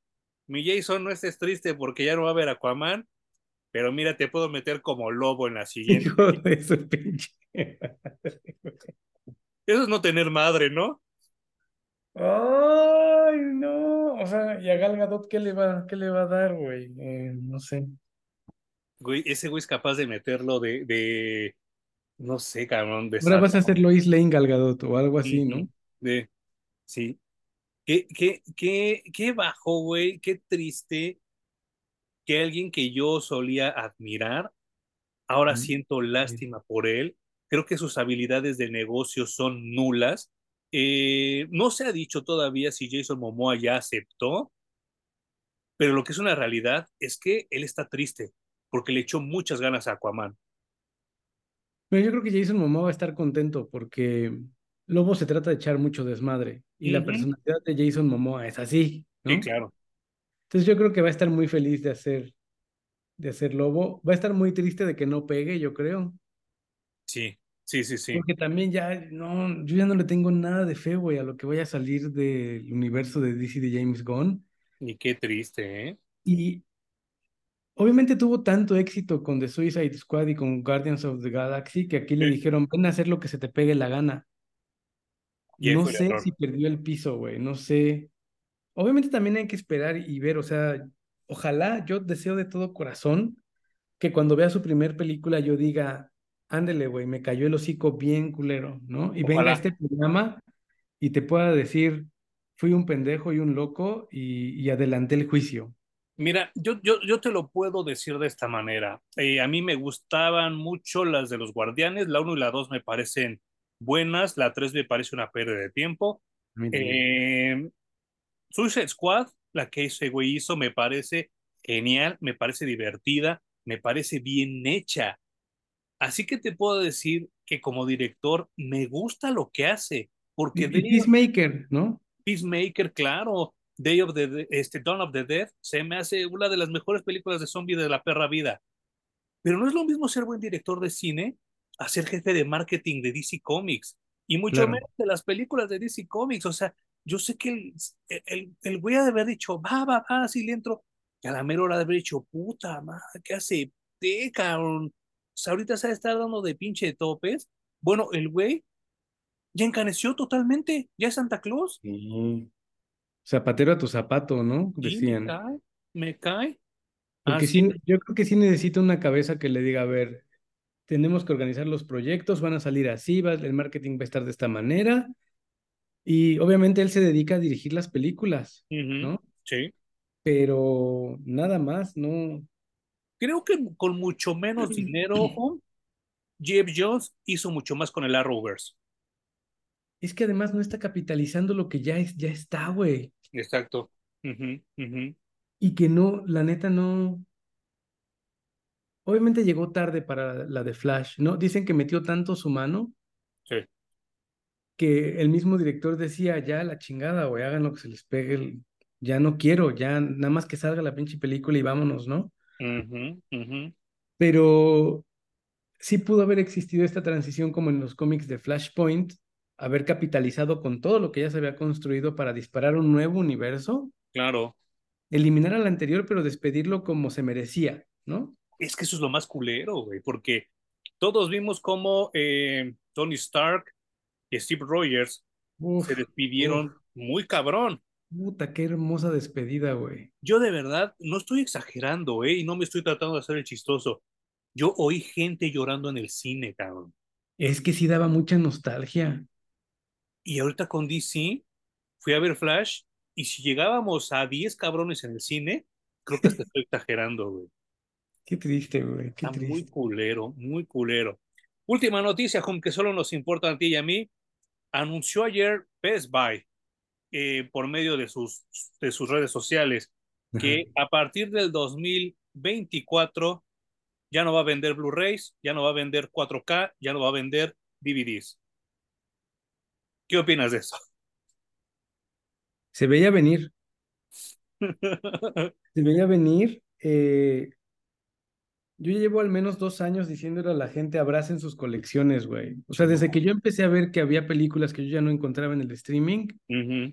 mi Jason, no estés triste porque ya no va a haber Aquaman, pero mira, te puedo meter como lobo en la siguiente. eso, Eso es no tener madre, ¿no? Ay, no. O sea, ¿y a Gal Gadot qué le va, qué le va a dar, güey? Eh, no sé. Güey, ese güey es capaz de meterlo de, de no sé, cabrón, de Ahora vas a ser Lois Lane Gal Gadot o algo así, ¿no? de, sí. Qué, qué, qué, qué bajo, güey, qué triste que alguien que yo solía admirar, ahora Mm. siento Sí. lástima por él. Creo que sus habilidades de negocio son nulas. Eh, no se ha dicho todavía si Jason Momoa ya aceptó, pero lo que es una realidad es que él está triste porque le echó muchas ganas a Aquaman. Pero yo creo que Jason Momoa va a estar contento porque Lobo se trata de echar mucho desmadre y la personalidad de Jason Momoa es así, Sí, ¿no? claro. Entonces yo creo que va a estar muy feliz de hacer, de hacer Lobo. Va a estar muy triste de que no pegue, yo creo. Sí, sí, sí, sí. Porque también ya, no, yo ya no le tengo nada de fe, güey, a lo que vaya a salir del universo de DC de James Gunn. Y qué triste, ¿eh? Y obviamente tuvo tanto éxito con The Suicide Squad y con Guardians of the Galaxy que aquí le Sí. dijeron, ven a hacer lo que se te pegue la gana. Y No sé error. si perdió el piso, güey, no sé. Obviamente también hay que esperar y ver, o sea, ojalá, yo deseo de todo corazón que cuando vea su primer película yo diga, ándele, güey, me cayó el hocico bien culero, ¿no? Y venga Ojalá. este programa y te pueda decir, fui un pendejo y un loco y, y adelanté el juicio. Mira, yo, yo, yo te lo puedo decir de esta manera. Eh, a mí me gustaban mucho las de los Guardianes. La 1 y la 2 me parecen buenas. La 3 me parece una pérdida de tiempo. A. Eh, Suicide Squad, la que ese güey hizo, me parece genial, me parece divertida, me parece bien hecha. Así que te puedo decir que como director me gusta lo que hace, porque Y, Peacemaker, ¿no? Peacemaker, claro, Day of the este, Dawn of the Dead, se me hace una de las mejores películas de zombie de la perra vida. Pero no es lo mismo ser buen director de cine a ser jefe de marketing de DC Comics, y mucho Claro. menos de las películas de DC Comics. O sea, yo sé que el, el, el güey ha de haber dicho, va, va, va, así le entro, y a la mera hora de haber dicho, puta madre, ¿qué hace? cabrón? Sea, ahorita se ha estado dando de pinche topes. Bueno, el güey ya encaneció totalmente, ya es Santa Claus. Sí. Zapatero a tu zapato, ¿no? Y me Decían. cae, me cae. Porque sí, yo creo que sí necesita una cabeza que le diga, a ver, tenemos que organizar los proyectos, van a salir así, va- el marketing va a estar de esta manera. Y obviamente él se dedica a dirigir las películas, ¿no? sí. Pero nada más, no. Creo que con mucho menos dinero, Jeff Jones hizo mucho más con el Arrowverse. Es que además no está capitalizando lo que ya, es, ya está, güey. Exacto. Y que no, la neta no. Obviamente llegó tarde para la de Flash, ¿no? Dicen que metió tanto su mano Sí. que el mismo director decía, ya la chingada, güey, hagan lo que se les pegue, el- ya no quiero, ya nada más que salga la pinche película y vámonos, ¿no? Pero sí pudo haber existido esta transición como en los cómics de Flashpoint, haber capitalizado con todo lo que ya se había construido para disparar un nuevo universo, Claro. eliminar al anterior, pero despedirlo como se merecía, ¿no? Es que eso es lo más culero, güey, porque todos vimos cómo eh, Tony Stark y Steve Rogers se uf, despidieron muy cabrón. Puta, qué hermosa despedida, güey. Yo de verdad no estoy exagerando, ¿eh? Y no me estoy tratando de hacer el chistoso. Yo oí gente llorando en el cine, cabrón. Es que sí daba mucha nostalgia. Y ahorita con DC fui a ver Flash y si llegábamos a 10 cabrones en el cine, creo que hasta estoy exagerando, güey. Qué triste, güey, qué Está muy triste. culero, muy culero. Última noticia, con que solo nos importa a ti y a mí. Anunció ayer Best Buy eh, por medio de sus, de sus redes sociales que a partir del 2024 ya no va a vender Blu-rays, ya no va a vender 4K, ya no va a vender DVDs. ¿Qué opinas de eso? Se veía venir, se veía venir. eh, yo llevo al menos dos años diciéndole a la gente abracen sus colecciones, güey. O sea, desde que yo empecé a ver que había películas que yo ya no encontraba en el streaming, Ujú,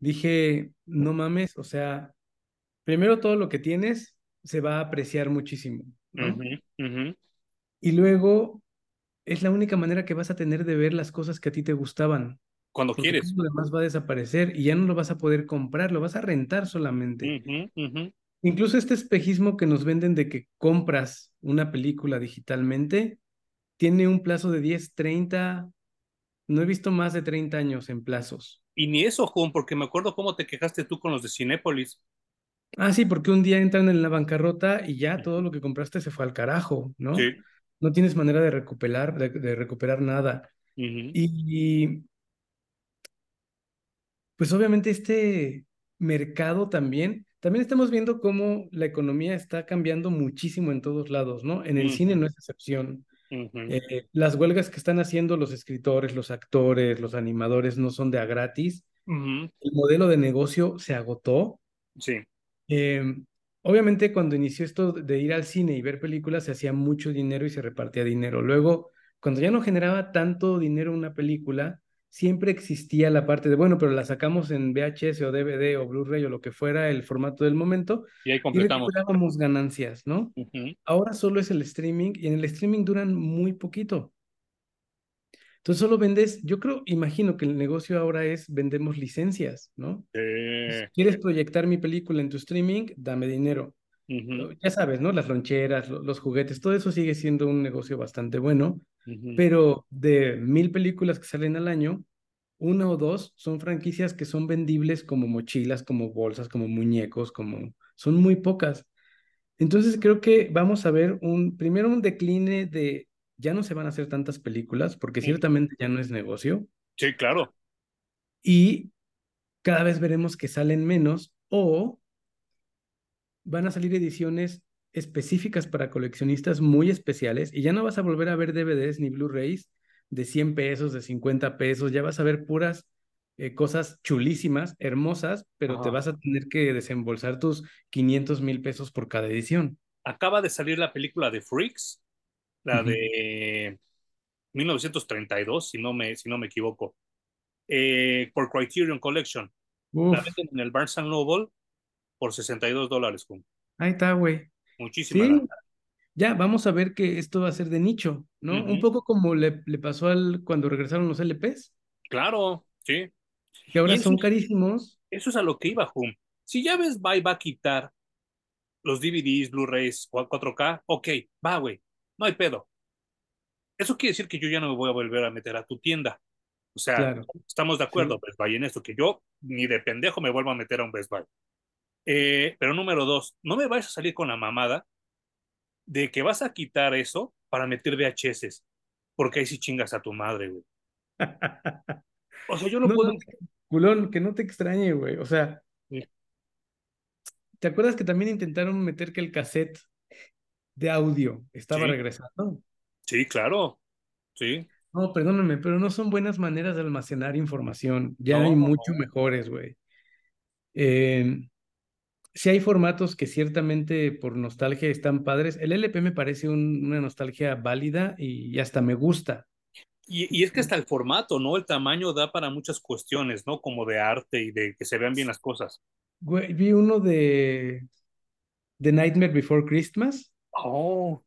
dije, no mames, o sea, primero todo lo que tienes se va a apreciar muchísimo, ¿no? ujú, ujú. Y luego es la única manera que vas a tener de ver las cosas que a ti te gustaban. Cuando porque quieres. lo demás va a desaparecer y ya no lo vas a poder comprar, lo vas a rentar solamente. Ujú, ujú. Incluso este espejismo que nos venden de que compras una película digitalmente tiene un plazo de 10, 30, no he visto más de 30 años en plazos. Y ni eso, Juan, porque me acuerdo cómo te quejaste tú con los de Cinépolis. Ah, sí, porque un día entran en la bancarrota y ya todo lo que compraste se fue al carajo, ¿no? Sí. No tienes manera de recuperar, de, de recuperar nada. Y pues obviamente este mercado también, también estamos viendo cómo la economía está cambiando muchísimo en todos lados, ¿no? En el cine no es excepción. Eh, las huelgas que están haciendo los escritores, los actores, los animadores no son de a gratis. El modelo de negocio se agotó. Sí. Eh, obviamente cuando inició esto de ir al cine y ver películas se hacía mucho dinero y se repartía dinero. Luego, cuando ya no generaba tanto dinero una película, siempre existía la parte de, bueno, pero la sacamos en VHS o DVD o Blu-ray o lo que fuera el formato del momento Y ahí y completamos. recuperábamos ganancias, ¿no? Ahora solo es el streaming y en el streaming duran muy poquito. Entonces solo vendes, yo creo, imagino que el negocio ahora es vendemos licencias, ¿no? Eh, ¿Quieres proyectar mi película en tu streaming? Dame dinero. Ya sabes, ¿no? Las loncheras, lo- los juguetes, todo eso sigue siendo un negocio bastante bueno, pero de mil películas que salen al año, una o dos son franquicias que son vendibles como mochilas, como bolsas, como muñecos, como... Son muy pocas. Entonces creo que vamos a ver un, primero un decline de, ya no se van a hacer tantas películas, porque ciertamente ya no es negocio, Sí, claro. y cada vez veremos que salen menos o van a salir ediciones específicas para coleccionistas muy especiales y ya no vas a volver a ver DVDs ni Blu-rays de 100 pesos, de 50 pesos, ya vas a ver puras eh, cosas chulísimas, hermosas, pero te vas a tener que desembolsar tus 500 mil pesos por cada edición. Acaba de salir la película de Freaks, la Ujú. de 1932, si no me, si no me equivoco, eh, por Criterion Collection. La venden en el Barnes Noble por 62 dólares, Juan. ahí está, güey. Muchísima Sí, ya vamos a ver que esto va a ser de nicho, ¿no? Un poco como le, le pasó al cuando regresaron los LPs, Claro, sí. que ahora eso son carísimos. eso es a lo que iba, Hum. Si ya ves, Buy va a quitar los DVDs, Blu-rays, 4K, ok, va, güey, no hay pedo. Eso quiere decir que yo ya no me voy a volver a meter a tu tienda. O sea, Claro, estamos de acuerdo, sí. Best Buy, en esto, que yo ni de pendejo me vuelvo a meter a un Best Buy. Eh, pero número dos, no me vayas a salir con la mamada de que vas a quitar eso para meter VHS, porque ahí sí chingas a tu madre, güey. O sea, yo No, puedo... no, culón, que no te extrañe, güey. O sea, ¿te acuerdas que también intentaron meter que el cassette de audio estaba Sí, regresando? sí, claro, sí. No, perdóname, pero no son buenas maneras de almacenar información. Ya hay No, mucho mejores, güey. Eh, sí hay formatos que ciertamente por nostalgia están padres. El LP me parece un- una nostalgia válida y, y hasta me gusta. Y, y es que hasta el formato, ¿no? El tamaño da para muchas cuestiones, ¿no? Como de arte y de que se vean bien las cosas. Güey, vi uno de The Nightmare Before Christmas. Oh,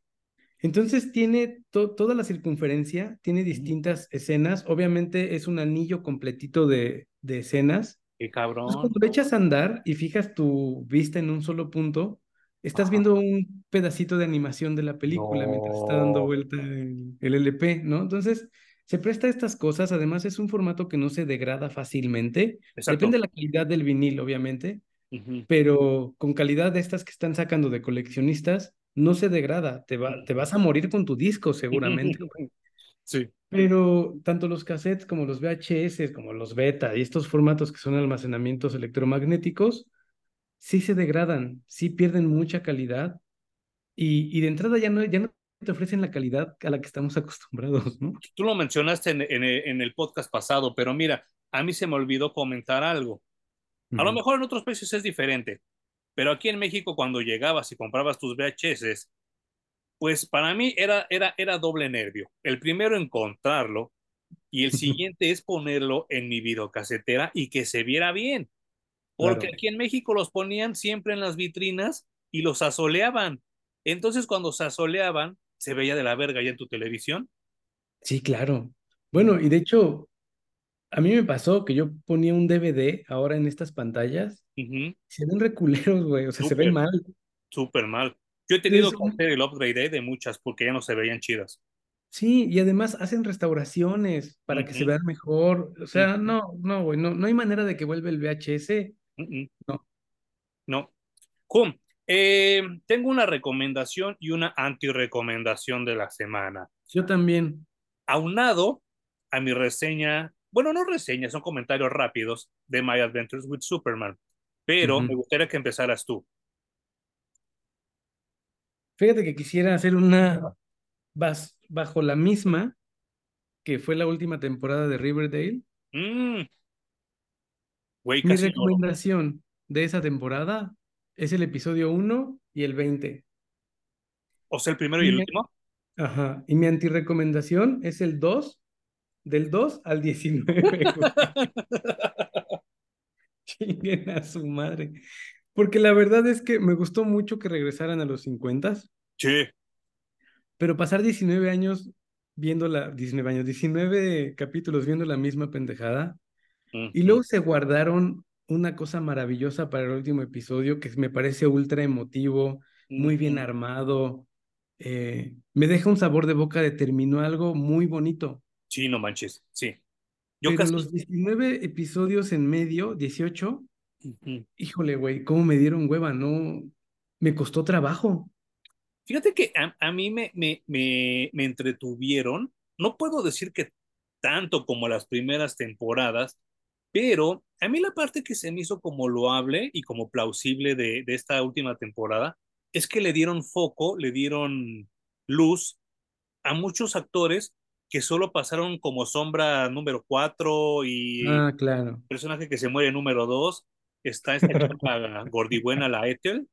Entonces tiene to- toda la circunferencia, tiene distintas escenas. Obviamente es un anillo completito de, de escenas. Qué Entonces cabrón. cuando lo echas a andar y fijas tu vista en un solo punto, estás Ajá. viendo un pedacito de animación de la película mientras está dando vuelta el, el LP, ¿no? Entonces se presta a estas cosas. Además es un formato que no se degrada fácilmente. Exacto. Depende de la calidad del vinil, obviamente pero con calidad de estas que están sacando de coleccionistas, no se degrada, te, va, te vas a morir con tu disco seguramente. Sí. Pero tanto los cassettes como los VHS, como los beta y estos formatos que son almacenamientos electromagnéticos, sí se degradan, sí pierden mucha calidad y, y de entrada ya no, ya no te ofrecen la calidad a la que estamos acostumbrados, ¿no? Tú lo mencionaste en, en, en el podcast pasado, pero mira, a mí se me olvidó comentar algo. A lo mejor en otros países es diferente, pero aquí en México cuando llegabas y comprabas tus VHS, pues para mí era, era, era doble nervio. El primero encontrarlo y el siguiente es ponerlo en mi videocasetera y que se viera bien. Porque Claro. aquí en México los ponían siempre en las vitrinas y los asoleaban. Entonces cuando se asoleaban, se veía de la verga ya en tu televisión. Sí, claro. Bueno, y de hecho, A mí me pasó que yo ponía un DVD ahora en estas pantallas, se ven reculeros, güey, o sea, se ven mal. súper mal. Yo he tenido que hacer el upgrade eh, de muchas porque ya no se veían chidas. Sí, y además hacen restauraciones para que se vean mejor. O sea, no, no, güey, no, no hay manera de que vuelva el VHS. No, No. Cum, eh, tengo una recomendación y una anti-recomendación de la semana. yo también. Aunado a mi reseña, bueno, no reseña, son comentarios rápidos de My Adventures with Superman, pero me gustaría que empezaras tú. Fíjate que quisiera hacer una bas- bajo la misma que fue la última temporada de Riverdale. Mm, güey, Mi recomendación de esa temporada es el episodio uno y el 20. O sea, el primero y Y el último. ajá, y mi antirecomendación es el 2 del 2 al 19, güey. Chinguen a su madre. Porque la verdad es que me gustó mucho que regresaran a los 50, Sí. pero pasar 19 años viendo la, 19 años, 19 capítulos viendo la misma pendejada, y luego se guardaron una cosa maravillosa para el último episodio que me parece ultra emotivo, muy bien armado, eh, me deja un sabor de boca de terminó algo muy bonito, Sí, no manches. Sí. Yo pero casi. los 19 episodios en medio, 18, Híjole, güey, cómo me dieron hueva, no, me costó trabajo. Fíjate que a, a mí me, me, me, me entretuvieron. No puedo decir que tanto como las primeras temporadas, pero a mí la parte que se me hizo como loable y como plausible de, de esta última temporada es que le dieron foco, le dieron luz a muchos actores que solo pasaron como sombra número 4 y Ah, claro. personaje que se muere número 2. Está esta chava gordibuena, la Ethel,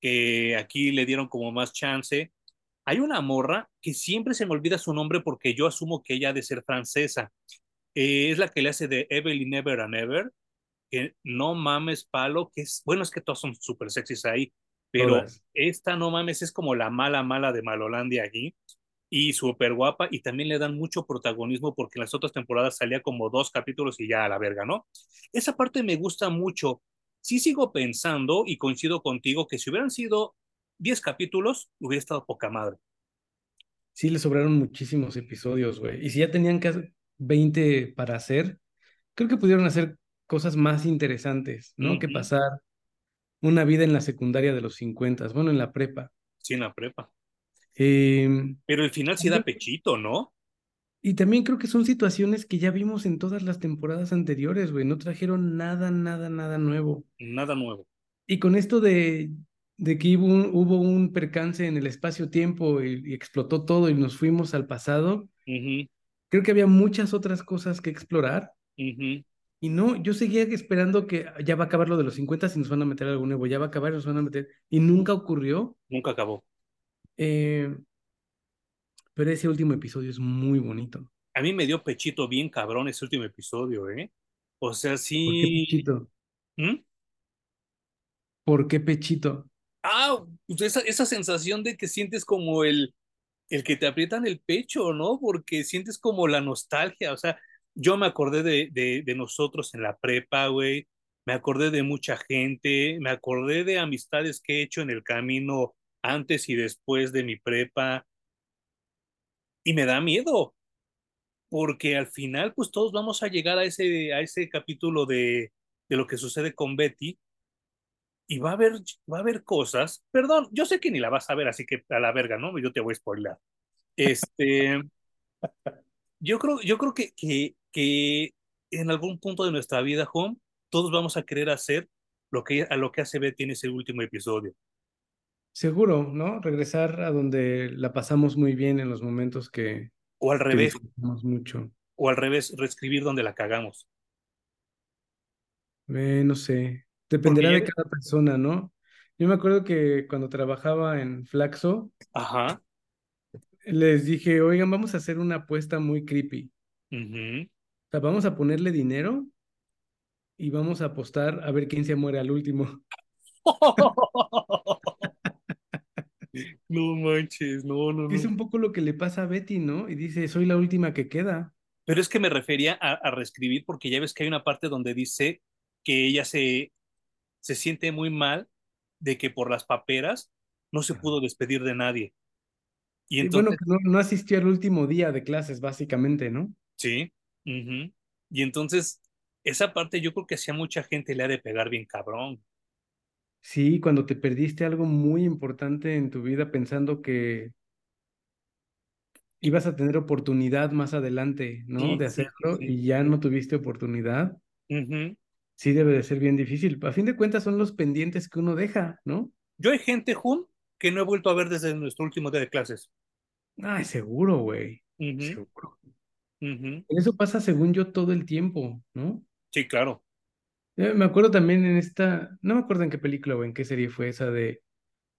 que aquí le dieron como más chance. Hay una morra que siempre se me olvida su nombre porque yo asumo que ella ha de ser francesa. Eh, es la que le hace de Evelyn Never and Ever, que no mames palo, que es, bueno, es que todas son súper sexys ahí, pero esta no mames es como la mala mala de Malolandia aquí y súper guapa y también le dan mucho protagonismo porque en las otras temporadas salía como dos capítulos y ya a la verga, ¿no? Esa parte me gusta mucho. Sí sigo pensando y coincido contigo que si hubieran sido 10 capítulos, hubiera estado poca madre. Sí, le sobraron muchísimos episodios, güey. Y si ya tenían casi 20 para hacer, creo que pudieron hacer cosas más interesantes, ¿no? Que pasar una vida en la secundaria de los 50, bueno, en la prepa. Sí, en la prepa. Em, Pero el final sí da pechito, ¿no? y también creo que son situaciones que ya vimos en todas las temporadas anteriores, güey. No trajeron nada, nada, nada nuevo. Nada nuevo. Y con esto de, de que hubo un, hubo un percance en el espacio-tiempo y, y explotó todo y nos fuimos al pasado, creo que había muchas otras cosas que explorar. Y no, yo seguía esperando que ya va a acabar lo de los 50 y nos van a meter algo nuevo, ya va a acabar y nos van a meter. Y nunca ocurrió. Nunca acabó. Eh, pero ese último episodio es muy bonito. A mí me dio pechito bien cabrón ese último episodio, ¿eh? O sea, ¿Por qué sí. Pechito? ¿Mm? ¿Por qué Pechito? Ah, pues esa, esa sensación de que sientes como el, el que te aprietan el pecho, ¿no? Porque sientes como la nostalgia, o sea, yo me acordé de, de, de nosotros en la prepa, güey, me acordé de mucha gente, me acordé de amistades que he hecho en el camino antes y después de mi prepa, y me da miedo, porque al final, pues todos vamos a llegar a ese, a ese capítulo de, de lo que sucede con Betty, y va a haber, va a haber cosas, perdón, yo sé que ni la vas a ver, así que a la verga, ¿no? Yo te voy a spoiler. Este, Yo creo, yo creo que, que, que en algún punto de nuestra vida, Home, todos vamos a querer hacer lo que, a lo que hace Betty en ese último episodio. Seguro, ¿no? Regresar a donde la pasamos muy bien en los momentos que, O al revés, mucho. o al revés, reescribir donde la cagamos. Eh, no sé, dependerá de cada persona, ¿no? Yo me acuerdo que cuando trabajaba en Flaxo, ajá, les dije, oigan, vamos a hacer una apuesta muy creepy. O sea, vamos a ponerle dinero y vamos a apostar a ver quién se muere al último. No manches, no, no, Es no. un poco lo que le pasa a Betty, ¿no? Y dice, soy la última que queda. Pero es que me refería a, a, reescribir porque ya ves que hay una parte donde dice que ella se, se siente muy mal de que por las paperas no se pudo despedir de nadie. Y entonces, bueno, no, no, asistió al último día de clases, básicamente, ¿no? Sí. Uh -huh. Y entonces, esa parte yo creo que a mucha gente le ha de pegar bien cabrón. Sí, cuando te perdiste algo muy importante en tu vida pensando que ibas a tener oportunidad más adelante, ¿no? Sí, de hacerlo sí, sí, y ya no tuviste oportunidad. Uh -huh. Sí debe de ser bien difícil. A fin de cuentas son los pendientes que uno deja, ¿no? Yo hay gente, Jun, que no he vuelto a ver desde nuestro último día de clases. Ay, seguro, güey. Uh -huh. Seguro. Uh -huh. Eso pasa según yo todo el tiempo, ¿no? Sí, claro. Eh, me acuerdo también en esta, no me acuerdo en qué película o en qué serie fue esa de,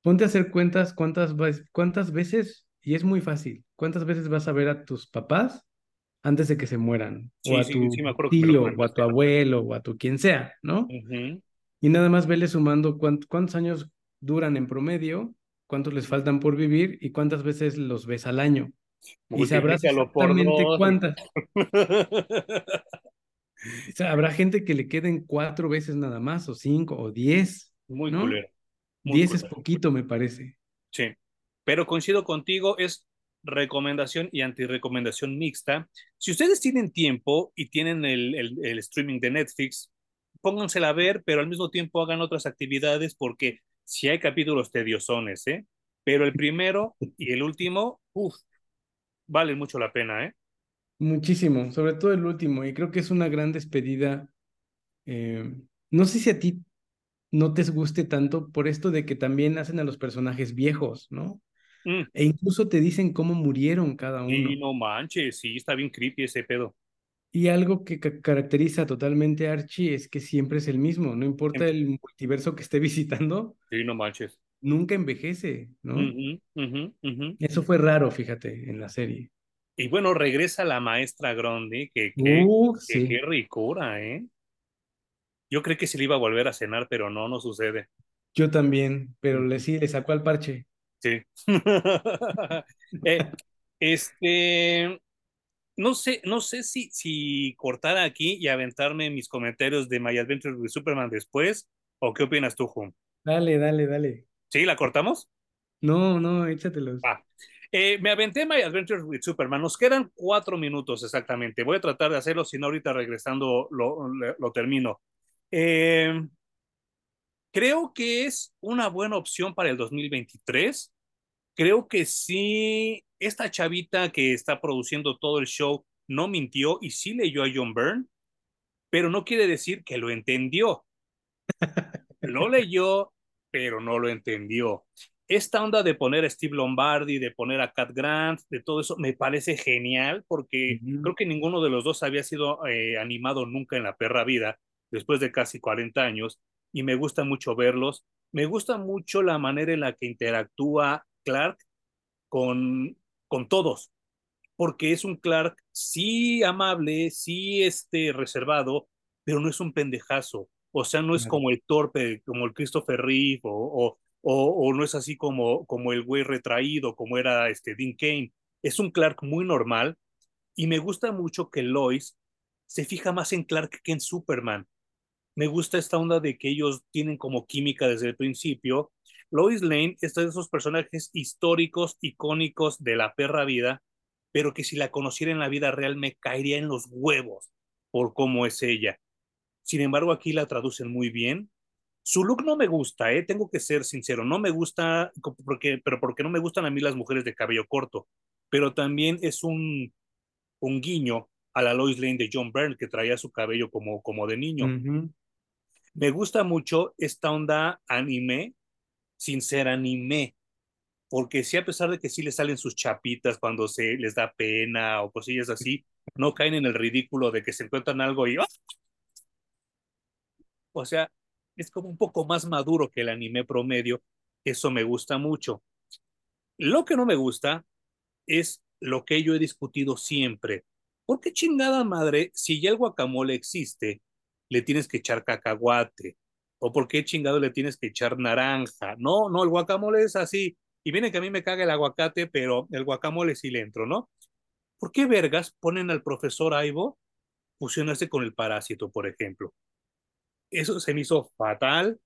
ponte a hacer cuentas cuántas, cuántas veces, y es muy fácil, cuántas veces vas a ver a tus papás antes de que se mueran, sí, o a sí, tu sí, tío, o a tu abuelo, o a tu quien sea, ¿no? Uh -huh. Y nada más vele sumando cuánt, cuántos años duran en promedio, cuántos les faltan por vivir y cuántas veces los ves al año. Y sabrás exactamente cuántas. O sea, habrá gente que le queden cuatro veces nada más, o cinco, o diez. Muy ¿no? culero. Muy diez culero. es poquito, me parece. Sí. Pero coincido contigo, es recomendación y antirecomendación mixta. Si ustedes tienen tiempo y tienen el, el, el streaming de Netflix, póngansela a ver, pero al mismo tiempo hagan otras actividades porque si hay capítulos tediosones, ¿eh? Pero el primero y el último, uff, valen mucho la pena, ¿eh? Muchísimo, sobre todo el último, y creo que es una gran despedida. Eh, no sé si a ti no te guste tanto por esto de que también hacen a los personajes viejos, ¿no? Mm. E incluso te dicen cómo murieron cada uno. Y no manches, sí, está bien creepy ese pedo. Y algo que ca caracteriza totalmente a Archie es que siempre es el mismo, no importa el multiverso que esté visitando. Sí, no manches. Nunca envejece, ¿no? Uh -huh, uh -huh, uh -huh. Eso fue raro, fíjate, en la serie. Y bueno, regresa la maestra Grundy, que, que, uh, que sí. qué ricura, ¿eh? Yo creí que se le iba a volver a cenar, pero no, no sucede. Yo también, pero le sí, le sacó al parche. Sí. eh, este, no sé, no sé si, si cortar aquí y aventarme mis comentarios de My Adventure with Superman después, o qué opinas tú, Jun. Dale, dale, dale. ¿Sí? ¿La cortamos? No, no, échatelos. Ah. Eh, me aventé My Adventures with Superman. Nos quedan cuatro minutos exactamente. Voy a tratar de hacerlo, si no, ahorita regresando lo, lo, lo termino. Eh, creo que es una buena opción para el 2023. Creo que sí, esta chavita que está produciendo todo el show no mintió y sí leyó a John Byrne, pero no quiere decir que lo entendió. lo leyó, pero no lo entendió esta onda de poner a Steve Lombardi, de poner a Cat Grant, de todo eso, me parece genial porque uh -huh. creo que ninguno de los dos había sido eh, animado nunca en la perra vida, después de casi 40 años, y me gusta mucho verlos. Me gusta mucho la manera en la que interactúa Clark con, con todos, porque es un Clark sí amable, sí este, reservado, pero no es un pendejazo. O sea, no es como el torpe, como el Christopher Reeve o, o o, no es así como, como el güey retraído, como era este Dean Kane. Es un Clark muy normal y me gusta mucho que Lois se fija más en Clark que en Superman. Me gusta esta onda de que ellos tienen como química desde el principio. Lois Lane es de esos personajes históricos, icónicos de la perra vida, pero que si la conociera en la vida real me caería en los huevos por cómo es ella. Sin embargo, aquí la traducen muy bien su look no me gusta, ¿eh? tengo que ser sincero, no me gusta, porque, pero porque no me gustan a mí las mujeres de cabello corto, pero también es un, un guiño a la Lois Lane de John Byrne, que traía su cabello como, como de niño. Uh -huh. Me gusta mucho esta onda anime, sin ser anime, porque sí, a pesar de que sí le salen sus chapitas cuando se les da pena o cosillas así, no caen en el ridículo de que se encuentran algo y... ¡oh! O sea, es como un poco más maduro que el anime promedio. Eso me gusta mucho. Lo que no me gusta es lo que yo he discutido siempre. ¿Por qué chingada madre, si ya el guacamole existe, le tienes que echar cacahuate? ¿O por qué chingado le tienes que echar naranja? No, no, el guacamole es así. Y viene que a mí me caga el aguacate, pero el guacamole sí le entro, ¿no? ¿por qué vergas ponen al profesor Ivo fusionarse con el parásito, por ejemplo? Eso se me hizo fatal.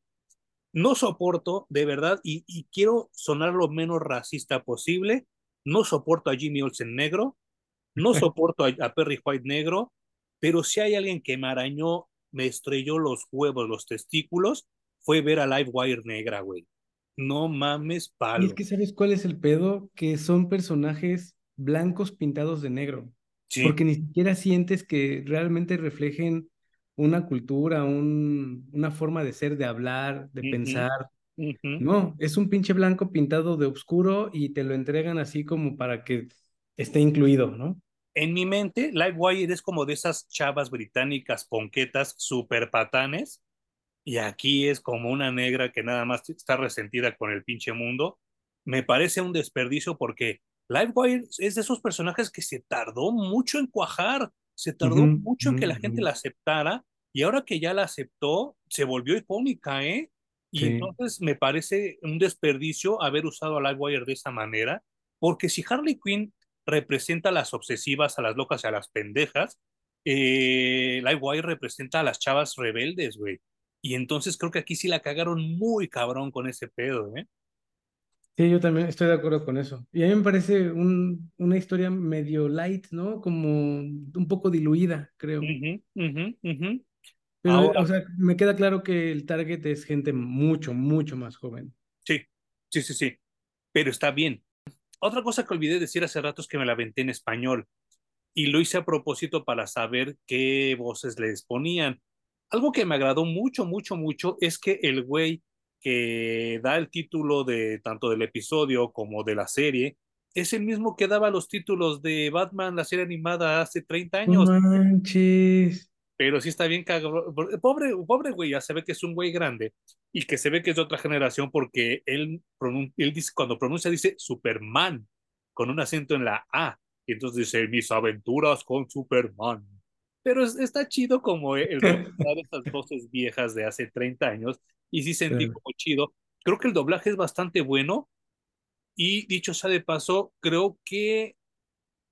No soporto, de verdad, y, y quiero sonar lo menos racista posible. No soporto a Jimmy Olsen negro, no soporto a, a, Perry White negro, pero si hay alguien que me arañó, me estrelló los huevos, los testículos, fue ver a Livewire negra, güey. No mames, palo. Y es que sabes cuál es el pedo, que son personajes blancos pintados de negro. Sí. Porque ni siquiera sientes que realmente reflejen una cultura, un, una forma de ser, de hablar, de uh -huh. pensar. Uh -huh. No, es un pinche blanco pintado de oscuro y te lo entregan así como para que esté incluido, ¿no? En mi mente, Livewire es como de esas chavas británicas ponquetas super patanes y aquí es como una negra que nada más está resentida con el pinche mundo. Me parece un desperdicio porque Livewire es de esos personajes que se tardó mucho en cuajar, se tardó uh -huh, mucho en que la gente la aceptara y ahora que ya la aceptó, se volvió icónica, ¿eh? Y sí. entonces me parece un desperdicio haber usado a Livewire de esa manera, porque si Harley Quinn representa a las obsesivas, a las locas y a las pendejas, eh, Livewire representa a las chavas rebeldes, güey. Y entonces creo que aquí sí la cagaron muy cabrón con ese pedo, ¿eh? Sí, yo también estoy de acuerdo con eso. Y a mí me parece un, una historia medio light, ¿no? Como un poco diluida, creo. Uh -huh, uh -huh, uh -huh. Pero, Ahora, o sea, me queda claro que el target es gente mucho, mucho más joven. Sí, sí, sí, sí. Pero está bien. Otra cosa que olvidé decir hace rato es que me la aventé en español. Y lo hice a propósito para saber qué voces les ponían. Algo que me agradó mucho, mucho, mucho es que el güey que da el título de tanto del episodio como de la serie es el mismo que daba los títulos de Batman, la serie animada hace 30 años. Manches. Pero sí está bien cagado. Pobre, pobre güey, ya se ve que es un güey grande y que se ve que es de otra generación porque él, él dice, cuando pronuncia dice Superman con un acento en la A. Y entonces dice mis aventuras con Superman pero es, está chido como el recuperar esas voces viejas de hace 30 años y sí sentí sí. como chido. Creo que el doblaje es bastante bueno y dicho sea de paso, creo que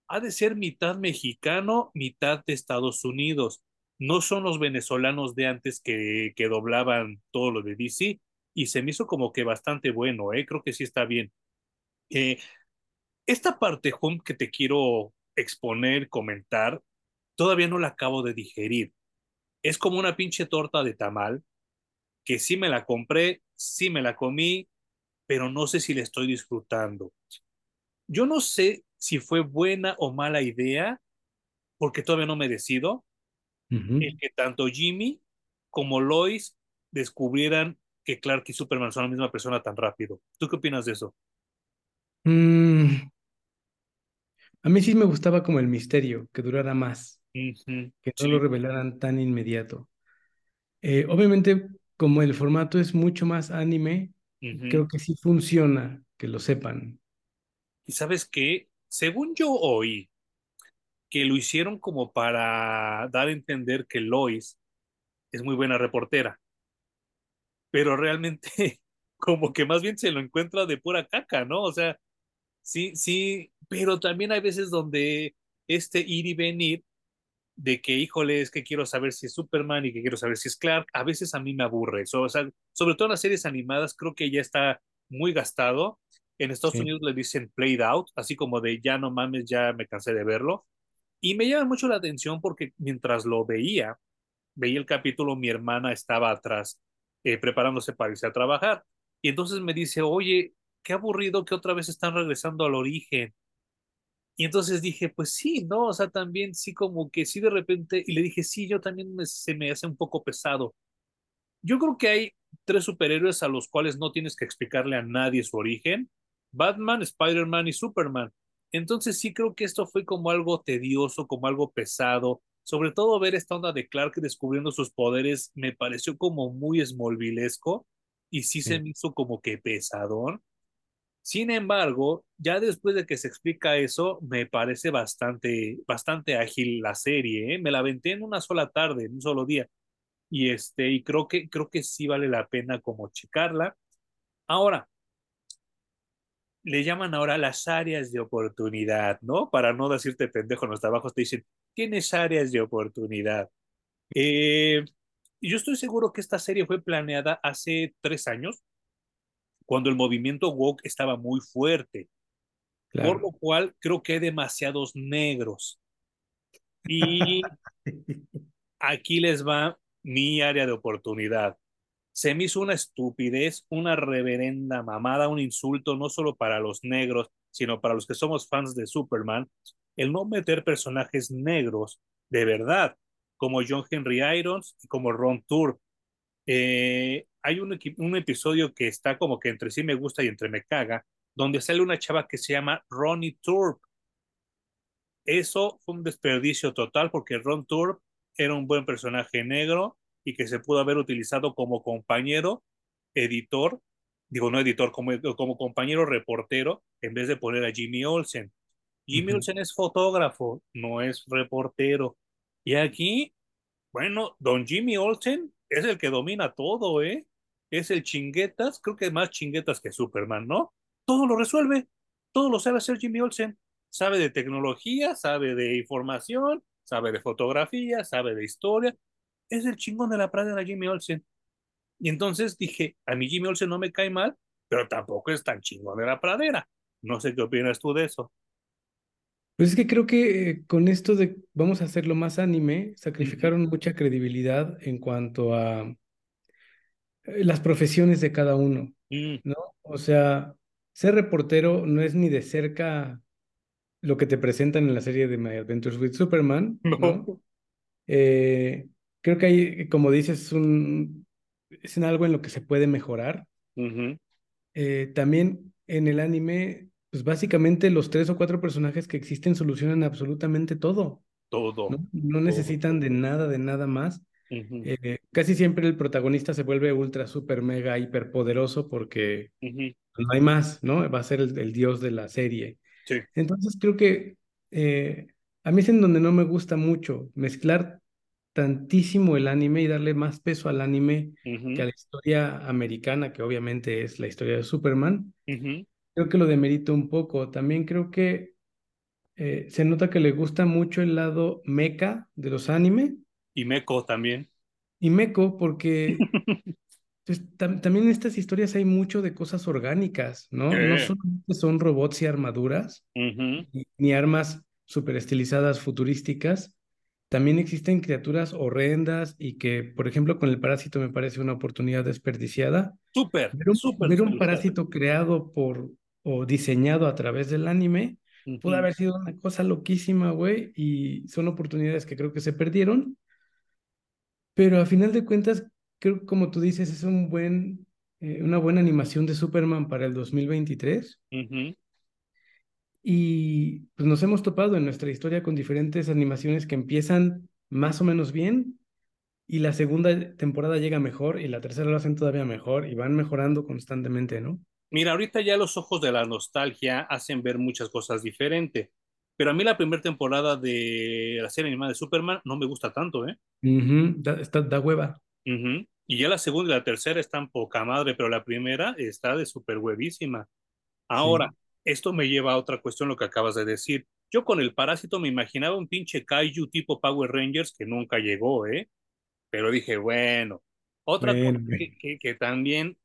ha de ser mitad mexicano, mitad de Estados Unidos. No son los venezolanos de antes que, que doblaban todo lo de DC y se me hizo como que bastante bueno, ¿eh? creo que sí está bien. Eh, esta parte, Home, que te quiero exponer, comentar, todavía no la acabo de digerir. Es como una pinche torta de tamal que sí me la compré, sí me la comí, pero no sé si la estoy disfrutando. Yo no sé si fue buena o mala idea, porque todavía no me decido, uh -huh. el que tanto Jimmy como Lois descubrieran que Clark y Superman son la misma persona tan rápido. ¿Tú qué opinas de eso? Mm. A mí sí me gustaba como el misterio, que durara más. Uh -huh. Que no sí. lo revelaran tan inmediato. Eh, obviamente, como el formato es mucho más anime, uh -huh. creo que sí funciona que lo sepan. Y sabes qué, según yo oí, que lo hicieron como para dar a entender que Lois es muy buena reportera, pero realmente como que más bien se lo encuentra de pura caca, ¿no? O sea, sí, sí, pero también hay veces donde este ir y venir de que, híjole, es que quiero saber si es Superman y que quiero saber si es Clark, a veces a mí me aburre. So, o sea, sobre todo en las series animadas, creo que ya está muy gastado. En Estados sí. Unidos le dicen played out, así como de ya no mames, ya me cansé de verlo. Y me llama mucho la atención porque mientras lo veía, veía el capítulo, mi hermana estaba atrás eh, preparándose para irse a trabajar. Y entonces me dice, oye, qué aburrido que otra vez están regresando al origen. Y entonces dije, pues sí, ¿no? O sea, también sí como que sí de repente, y le dije, sí, yo también me, se me hace un poco pesado. Yo creo que hay tres superhéroes a los cuales no tienes que explicarle a nadie su origen. Batman, Spider-Man y Superman. Entonces sí creo que esto fue como algo tedioso, como algo pesado. Sobre todo ver esta onda de Clark descubriendo sus poderes me pareció como muy smallvilesco y sí, sí. se me hizo como que pesadón. Sin embargo, ya después de que se explica eso, me parece bastante, bastante ágil la serie. ¿eh? Me la aventé en una sola tarde, en un solo día. Y, este, y creo, que, creo que sí vale la pena como checarla. Ahora, le llaman ahora las áreas de oportunidad, ¿no? Para no decirte pendejo en los trabajos, te dicen, tienes áreas de oportunidad. Eh, yo estoy seguro que esta serie fue planeada hace tres años, cuando el movimiento woke estaba muy fuerte. Claro. Por lo cual creo que hay demasiados negros. Y aquí les va mi área de oportunidad. Se me hizo una estupidez, una reverenda mamada, un insulto, no solo para los negros, sino para los que somos fans de Superman, el no meter personajes negros de verdad, como John Henry Irons y como Ron Tour. Eh, hay un, un episodio que está como que entre sí me gusta y entre me caga, donde sale una chava que se llama Ronnie Turp. Eso fue un desperdicio total porque Ron Turp era un buen personaje negro y que se pudo haber utilizado como compañero, editor, digo no editor, como, como compañero reportero, en vez de poner a Jimmy Olsen. Jimmy Olsen es fotógrafo, no es reportero. Y aquí, bueno, don Jimmy Olsen es el que domina todo, ¿eh? Es el chinguetas, creo que más chinguetas que Superman, ¿no? Todo lo resuelve, todo lo sabe hacer Jimmy Olsen. Sabe de tecnología, sabe de información, sabe de fotografía, sabe de historia. Es el chingón de la pradera Jimmy Olsen. Y entonces dije, a mí Jimmy Olsen no me cae mal, pero tampoco es tan chingón de la pradera. No sé qué opinas tú de eso. Pues es que creo que eh, con esto de vamos a hacerlo más anime, sacrificaron mucha credibilidad en cuanto a eh, las profesiones de cada uno, mm. ¿no? O sea, ser reportero no es ni de cerca lo que te presentan en la serie de My Adventures with Superman, ¿no? Eh, creo que hay, como dices, un, es algo en lo que se puede mejorar. también en el anime pues básicamente los tres o cuatro personajes que existen solucionan absolutamente todo. Todo. No, necesitan de nada, de nada más. Eh, casi siempre el protagonista se vuelve ultra, super, mega, hiper poderoso porque no hay más, ¿no? Va a ser el, dios de la serie. Sí. Entonces creo que eh, a mí es en donde no me gusta mucho mezclar tantísimo el anime y darle más peso al anime que a la historia americana, que obviamente es la historia de Superman creo que lo demerito un poco. También creo que eh, se nota que le gusta mucho el lado meca de los anime. Y meco también. Y meco porque pues, también en estas historias hay mucho de cosas orgánicas, ¿no? No solamente son robots y armaduras, ni, armas super estilizadas futurísticas. También existen criaturas horrendas y que, por ejemplo, con el parásito me parece una oportunidad desperdiciada. Súper, súper. Ver un parásito creado por o diseñado a través del anime, pudo haber sido una cosa loquísima, güey, y son oportunidades que creo que se perdieron. Pero a final de cuentas, creo que como tú dices, es un buen, eh, una buena animación de Superman para el 2023. Y pues nos hemos topado en nuestra historia con diferentes animaciones que empiezan más o menos bien y la segunda temporada llega mejor y la tercera lo hacen todavía mejor y van mejorando constantemente, ¿no? Mira, ahorita ya los ojos de la nostalgia hacen ver muchas cosas diferentes. Pero a mí la primera temporada de la serie animada de Superman no me gusta tanto, ¿eh? da, hueva. Y ya la segunda y la tercera están poca madre, pero la primera está de súper huevísima. Ahora, esto me lleva a otra cuestión, lo que acabas de decir. Yo con el parásito me imaginaba un pinche kaiju tipo Power Rangers que nunca llegó, ¿eh? Pero dije, bueno, otra cosa que, que, también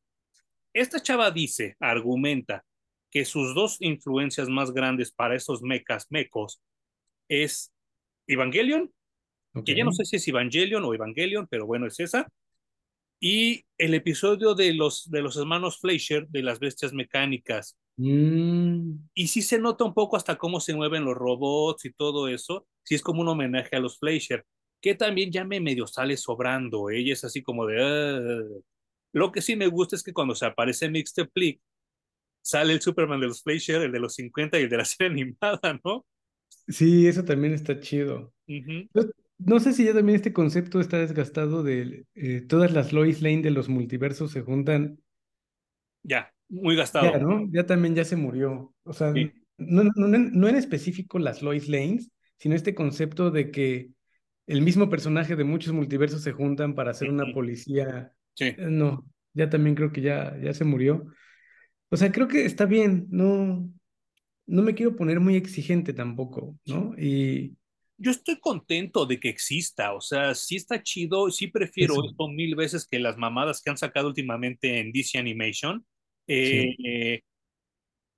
esta chava dice, argumenta, que sus dos influencias más grandes para esos mecas, mecos, es Evangelion, que ya no sé si es Evangelion o Evangelion, pero bueno, es esa, y el episodio de los, de los hermanos Fleischer, de las bestias mecánicas. Mm. Y sí se nota un poco hasta cómo se mueven los robots y todo eso, sí es como un homenaje a los Fleischer, que también ya me medio sale sobrando, ella es así como de... Ah". Lo que sí me gusta es que cuando se aparece Mixed Plick, sale el Superman de los Fleischer, el de los 50 y el de la serie animada, ¿no? Sí, eso también está chido. no, sé si ya también este concepto está desgastado de eh, todas las Lois Lane de los multiversos se juntan. Ya, muy gastado. Ya, ¿no? Ya también ya se murió. O sea, no, no, no en específico las Lois Lanes, sino este concepto de que el mismo personaje de muchos multiversos se juntan para hacer una policía Sí. Eh, no, ya también creo que ya, ya se murió. O sea, creo que está bien, no, no me quiero poner muy exigente tampoco, ¿no? Y yo estoy contento de que exista, o sea, sí está chido, sí prefiero eso, esto mil veces que las mamadas que han sacado últimamente en DC Animation. Eh, sí, eh,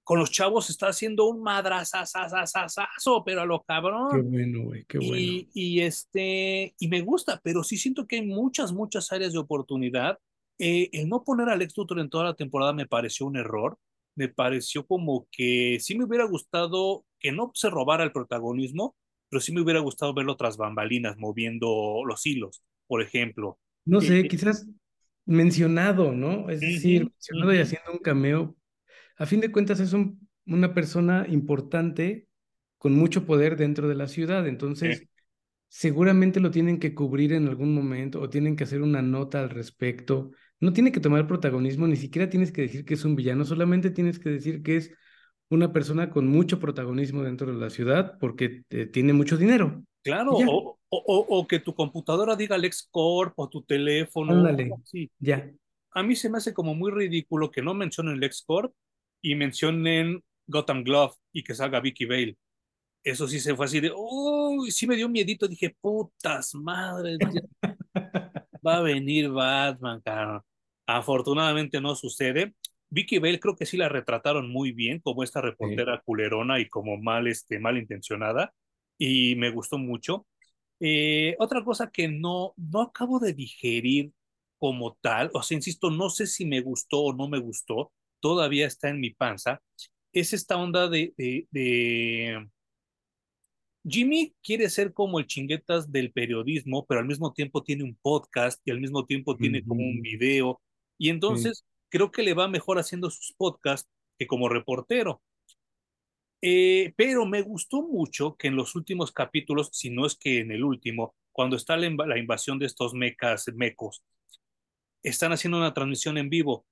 con los chavos está haciendo un madrazazazazazo, pero a lo qué cabrón. bueno, güey, qué bueno. Y, y, este, y me gusta, pero sí siento que hay muchas, muchas áreas de oportunidad. Eh, el no poner a Lex Luthor en toda la temporada me pareció un error. Me pareció como que sí me hubiera gustado que no se robara el protagonismo, pero sí me hubiera gustado verlo tras bambalinas, moviendo los hilos, por ejemplo. No Eh, sé, quizás mencionado, ¿no? Es decir, mencionado y haciendo un cameo. A fin de cuentas es un, una persona importante con mucho poder dentro de la ciudad, entonces seguramente lo tienen que cubrir en algún momento o tienen que hacer una nota al respecto. No tiene que tomar protagonismo, ni siquiera tienes que decir que es un villano, solamente tienes que decir que es una persona con mucho protagonismo dentro de la ciudad porque eh, tiene mucho dinero. claro, o, o, o, o que tu computadora diga LexCorp o tu teléfono, ándale, sí. ya. a mí se me hace como muy ridículo que no mencionen LexCorp y mencionen Gotham Glove y que salga Vicky Bale. Eso sí se fue así de, uy, sí me dio miedito. Dije, putas madres, va a venir Batman, cara. Afortunadamente no sucede. Vicky Bale creo que sí la retrataron muy bien como esta Sí. reportera culerona y como mal, este, mal intencionada y me gustó mucho. Eh, otra cosa que no, no acabo de digerir como tal, o sea, insisto, no sé si me gustó o no me gustó, todavía está en mi panza, es esta onda de, de, de... Jimmy quiere ser como el chinguetas del periodismo, pero al mismo tiempo tiene un podcast y al mismo tiempo tiene como un video, y entonces creo que le va mejor haciendo sus podcasts que como reportero. Eh, pero me gustó mucho que en los últimos capítulos, si no es que en el último, cuando está la, inv- la invasión de estos mecas, mecos, están haciendo una transmisión en vivo.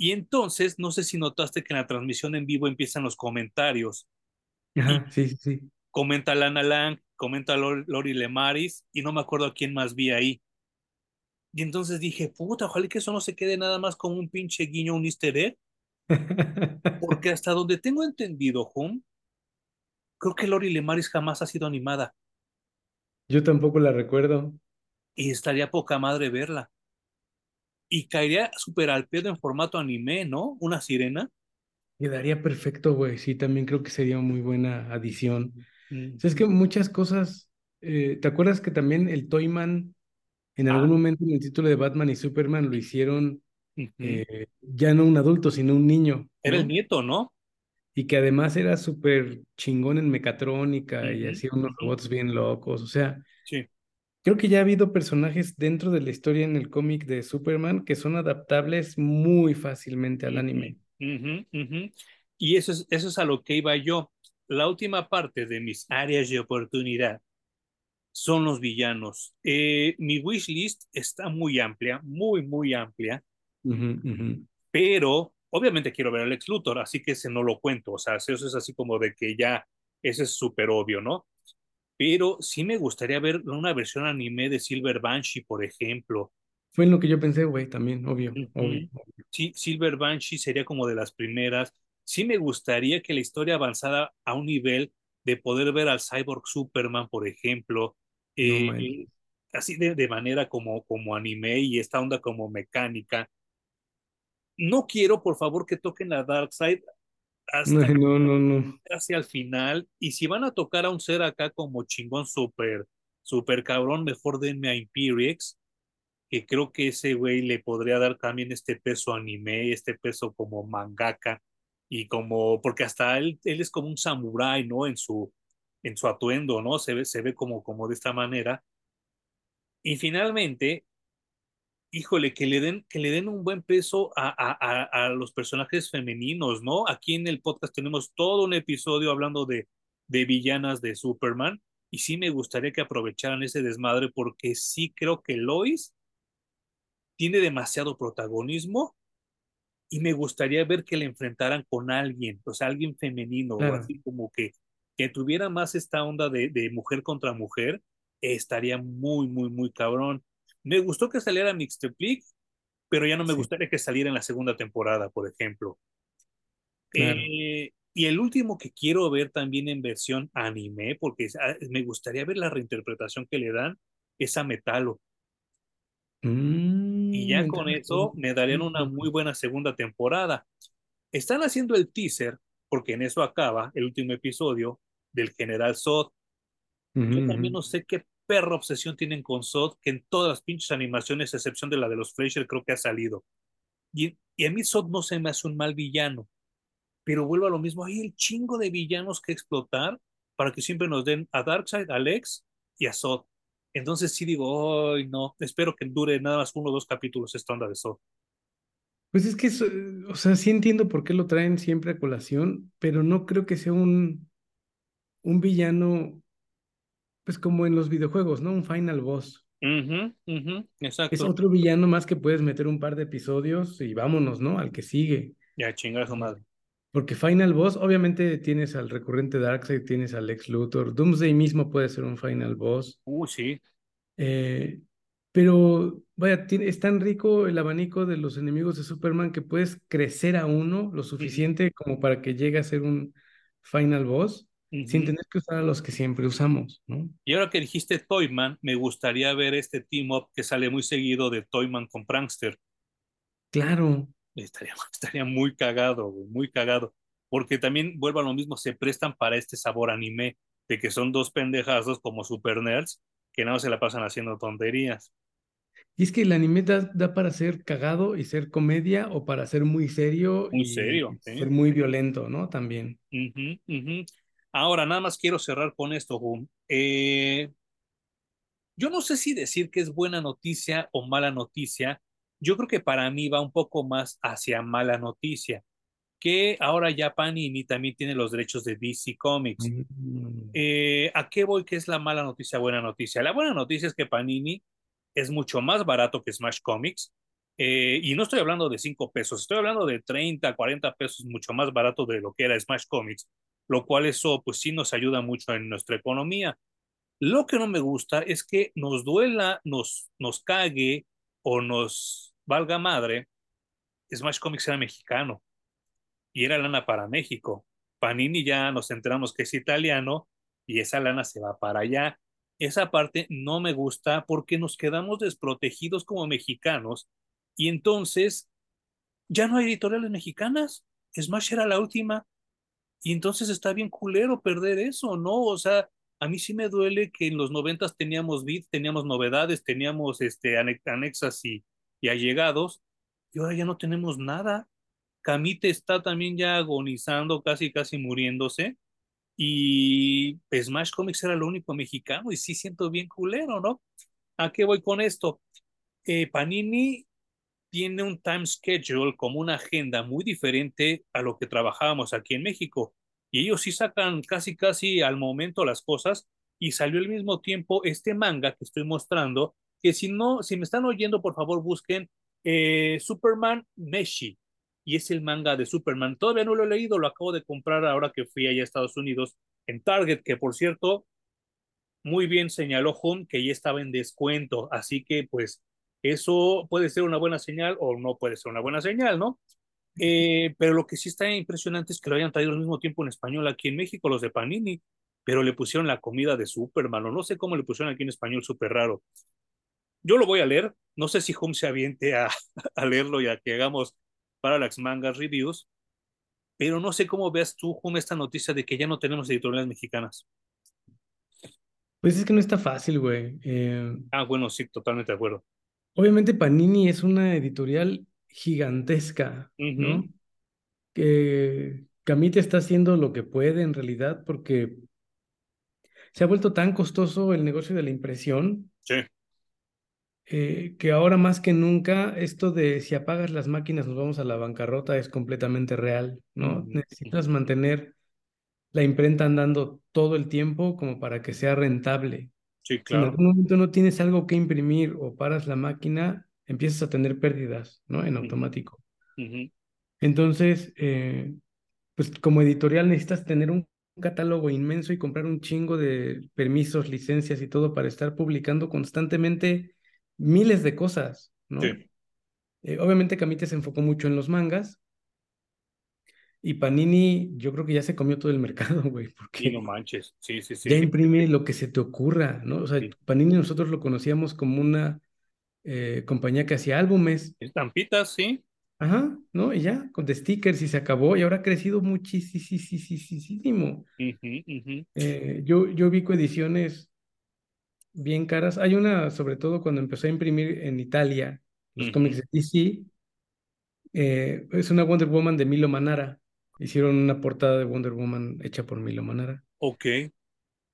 Y entonces, no sé si notaste que en la transmisión en vivo empiezan los comentarios Ajá, sí, sí, sí. comenta Lana Lang, comenta Lor- Lori Lemaris y no me acuerdo a quién más vi ahí. Y entonces dije, puta, ojalá que eso no se quede nada más como un pinche guiño, un easter egg, porque hasta donde tengo entendido, Hum, creo que Lori Lemaris jamás ha sido animada Yo tampoco la recuerdo. y estaría poca madre verla. Y caería súper al pedo en formato anime, ¿no? Una sirena. Quedaría perfecto, güey. Sí, también creo que sería muy buena adición. O Mm, sea, es que muchas cosas. eh, ¿te acuerdas que también el Toyman en algún Ah, momento en el título de Batman y Superman lo hicieron eh, ya no un adulto, sino un niño, Era el nieto, ¿no? Y que además era súper chingón en mecatrónica y hacía unos robots bien locos. O sea, Sí. Creo que ya ha habido personajes dentro de la historia en el cómic de Superman que son adaptables muy fácilmente al anime. Y eso es, eso es a lo que iba yo. La última parte de mis áreas de oportunidad son los villanos. Eh, mi wishlist está muy amplia, muy, muy amplia, pero obviamente quiero ver al ex Luthor, así que ese no lo cuento. O sea, eso es así como de que ya, ese es súper obvio, ¿no? Pero sí me gustaría ver una versión anime de Silver Banshee, por ejemplo. Fue en lo que yo pensé, güey, también, obvio, obvio. Sí, Silver Banshee sería como de las primeras. Sí me gustaría que la historia avanzara a un nivel de poder ver al Cyborg Superman, por ejemplo, No eh, así de, de manera como, como anime y esta onda como mecánica. No quiero, por favor, que toquen la Dark Side hasta No, no, no. hacia el final. Y si van a tocar a un ser acá como chingón super, super cabrón, mejor denme a Imperiex que creo que ese güey le podría dar también este peso anime, este peso como mangaka, y como, porque hasta él, él es como un samurái, ¿no? En su, en su atuendo, ¿no? Se ve, se ve como, como de esta manera. Y finalmente, híjole, que le den, que le den un buen peso a, a, a, a los personajes femeninos, ¿no? Aquí en el podcast tenemos todo un episodio hablando de, de villanas de Superman, y sí me gustaría que aprovecharan ese desmadre, porque sí creo que Lois tiene demasiado protagonismo y me gustaría ver que le enfrentaran con alguien, o sea, alguien femenino o así como que, que tuviera más esta onda de, de mujer contra mujer, estaría muy, muy, muy cabrón. Me gustó que saliera Mixteplic, pero ya no me Sí, gustaría que saliera en la segunda temporada, por ejemplo. claro. Eh, y el último que quiero ver también en versión anime, porque ah, me gustaría ver la reinterpretación que le dan, es a Metalo. Y Mm, ya con eso me darían una muy buena segunda temporada. Están haciendo el teaser, porque en eso acaba el último episodio del General Zod. Yo también no sé qué perra obsesión tienen con Zod, que en todas las pinches animaciones, excepción de la de los Fleischer, creo que ha salido. Y, a mí Zod no se me hace un mal villano, pero vuelvo a lo mismo, hay el chingo de villanos que explotar para que siempre nos den a Darkseid, a Lex y a Zod. Entonces sí digo, ay no, espero que dure nada más uno o dos capítulos esta onda de Zod. Pues es que, o sea, sí entiendo por qué lo traen siempre a colación, pero no creo que sea un, un villano, pues como en los videojuegos, ¿no? Un final boss. Ujú, Es exacto. otro villano más que puedes meter un par de episodios y vámonos, ¿no? Al que sigue. Ya, chingar a su madre. Porque Final Boss, obviamente tienes al recurrente Darkseid, tienes al Lex Luthor, Doomsday mismo puede ser un Final Boss, Uy, sí. eh, pero vaya, es tan rico el abanico de los enemigos de Superman que puedes crecer a uno lo suficiente como para que llegue a ser un Final Boss sin tener que usar a los que siempre usamos, ¿no? Y ahora que dijiste Toyman, me gustaría ver este team up que sale muy seguido de Toyman con Prankster. Claro, Estaría, estaría muy cagado, muy cagado. Porque también, vuelvo a lo mismo, se prestan para este sabor anime, de que son dos pendejazos como super nerds, que no se la pasan haciendo tonterías. y es que el anime da, da para ser cagado y ser comedia o para ser muy serio Muy y serio, ser muy violento, ¿no? También. Ujú, ujú. Ahora, nada más quiero cerrar con esto, Hum. Eh, yo no sé si decir que es buena noticia o mala noticia. Yo creo que para mí va un poco más hacia mala noticia, que ahora ya Panini también tiene los derechos de DC Comics. Mm. Eh, ¿a qué voy? ¿Qué es la mala noticia, buena noticia? La buena noticia es que Panini es mucho más barato que Smash Comics. eh, y no estoy hablando de 5 pesos, estoy hablando de 30, 40 pesos, mucho más barato de lo que era Smash Comics, lo cual eso pues sí nos ayuda mucho en nuestra economía. Lo que no me gusta es que nos duela, nos, nos cague o nos valga madre, Smash Comics era mexicano y era lana para México. Panini ya nos enteramos que es italiano y esa lana se va para allá. Esa parte no me gusta porque nos quedamos desprotegidos como mexicanos y entonces ya no hay editoriales mexicanas. Smash era la última y entonces está bien culero perder eso, ¿no? O sea, a mí sí me duele que en los noventas teníamos beats, teníamos novedades, teníamos este, anexas y, y allegados y ahora ya no tenemos nada. Camite está también ya agonizando, casi, casi muriéndose. Y Smash Comics era lo único mexicano y sí siento bien culero, ¿no? ¿A qué voy con esto? Eh, Panini tiene un time schedule como una agenda muy diferente a lo que trabajábamos aquí en México. Y ellos sí sacan casi, casi al momento las cosas. Y salió al mismo tiempo este manga que estoy mostrando, que si no, si me están oyendo, por favor busquen eh, Superman Meshi y es el manga de Superman. Todavía no lo he leído, lo acabo de comprar ahora que fui allá a Estados Unidos en Target, que por cierto, muy bien señaló Hum que ya estaba en descuento, así que pues eso puede ser una buena señal o no puede ser una buena señal, ¿no? Eh, pero lo que sí está impresionante es que lo hayan traído al mismo tiempo en español aquí en México, los de Panini, pero le pusieron la comida de Superman, o no sé cómo le pusieron aquí en español, súper raro. Yo lo voy a leer, no sé si Hum se aviente a, a leerlo y a que hagamos Parallax Manga Reviews, pero no sé cómo veas tú, Hum, esta noticia de que ya no tenemos editoriales mexicanas. Pues es que no está fácil, güey. Eh, Ah, bueno, sí, totalmente de acuerdo. Obviamente Panini es una editorial gigantesca, ¿no? Que Camite está haciendo lo que puede en realidad porque se ha vuelto tan costoso el negocio de la impresión Sí. eh, que ahora más que nunca esto de si apagas las máquinas nos vamos a la bancarrota es completamente real, ¿no? Necesitas mantener la imprenta andando todo el tiempo como para que sea rentable. Sí, Si en claro. algún momento no tienes algo que imprimir o paras la máquina, empiezas a tener pérdidas, ¿no? En automático. Entonces, eh, pues como editorial necesitas tener un catálogo inmenso y comprar un chingo de permisos, licencias y todo para estar publicando constantemente miles de cosas, Sí. ¿no? Eh, obviamente Camite se enfocó mucho en los mangas. Y Panini, yo creo que ya se comió todo el mercado, güey, Y no porque manches, sí, sí, sí. ya imprime lo que se te ocurra, ¿no? O sea, sí. Panini nosotros lo conocíamos como una eh, compañía que hacía álbumes, Estampitas, sí. ajá, ¿no? Y ya, con de stickers y se acabó y ahora ha crecido muchísimo. Eh, yo, yo ubico ediciones bien caras. Hay una, sobre todo cuando empezó a imprimir en Italia los cómics de DC, eh, es una Wonder Woman de Milo Manara. Hicieron una portada de Wonder Woman hecha por Milo Manara. Ok.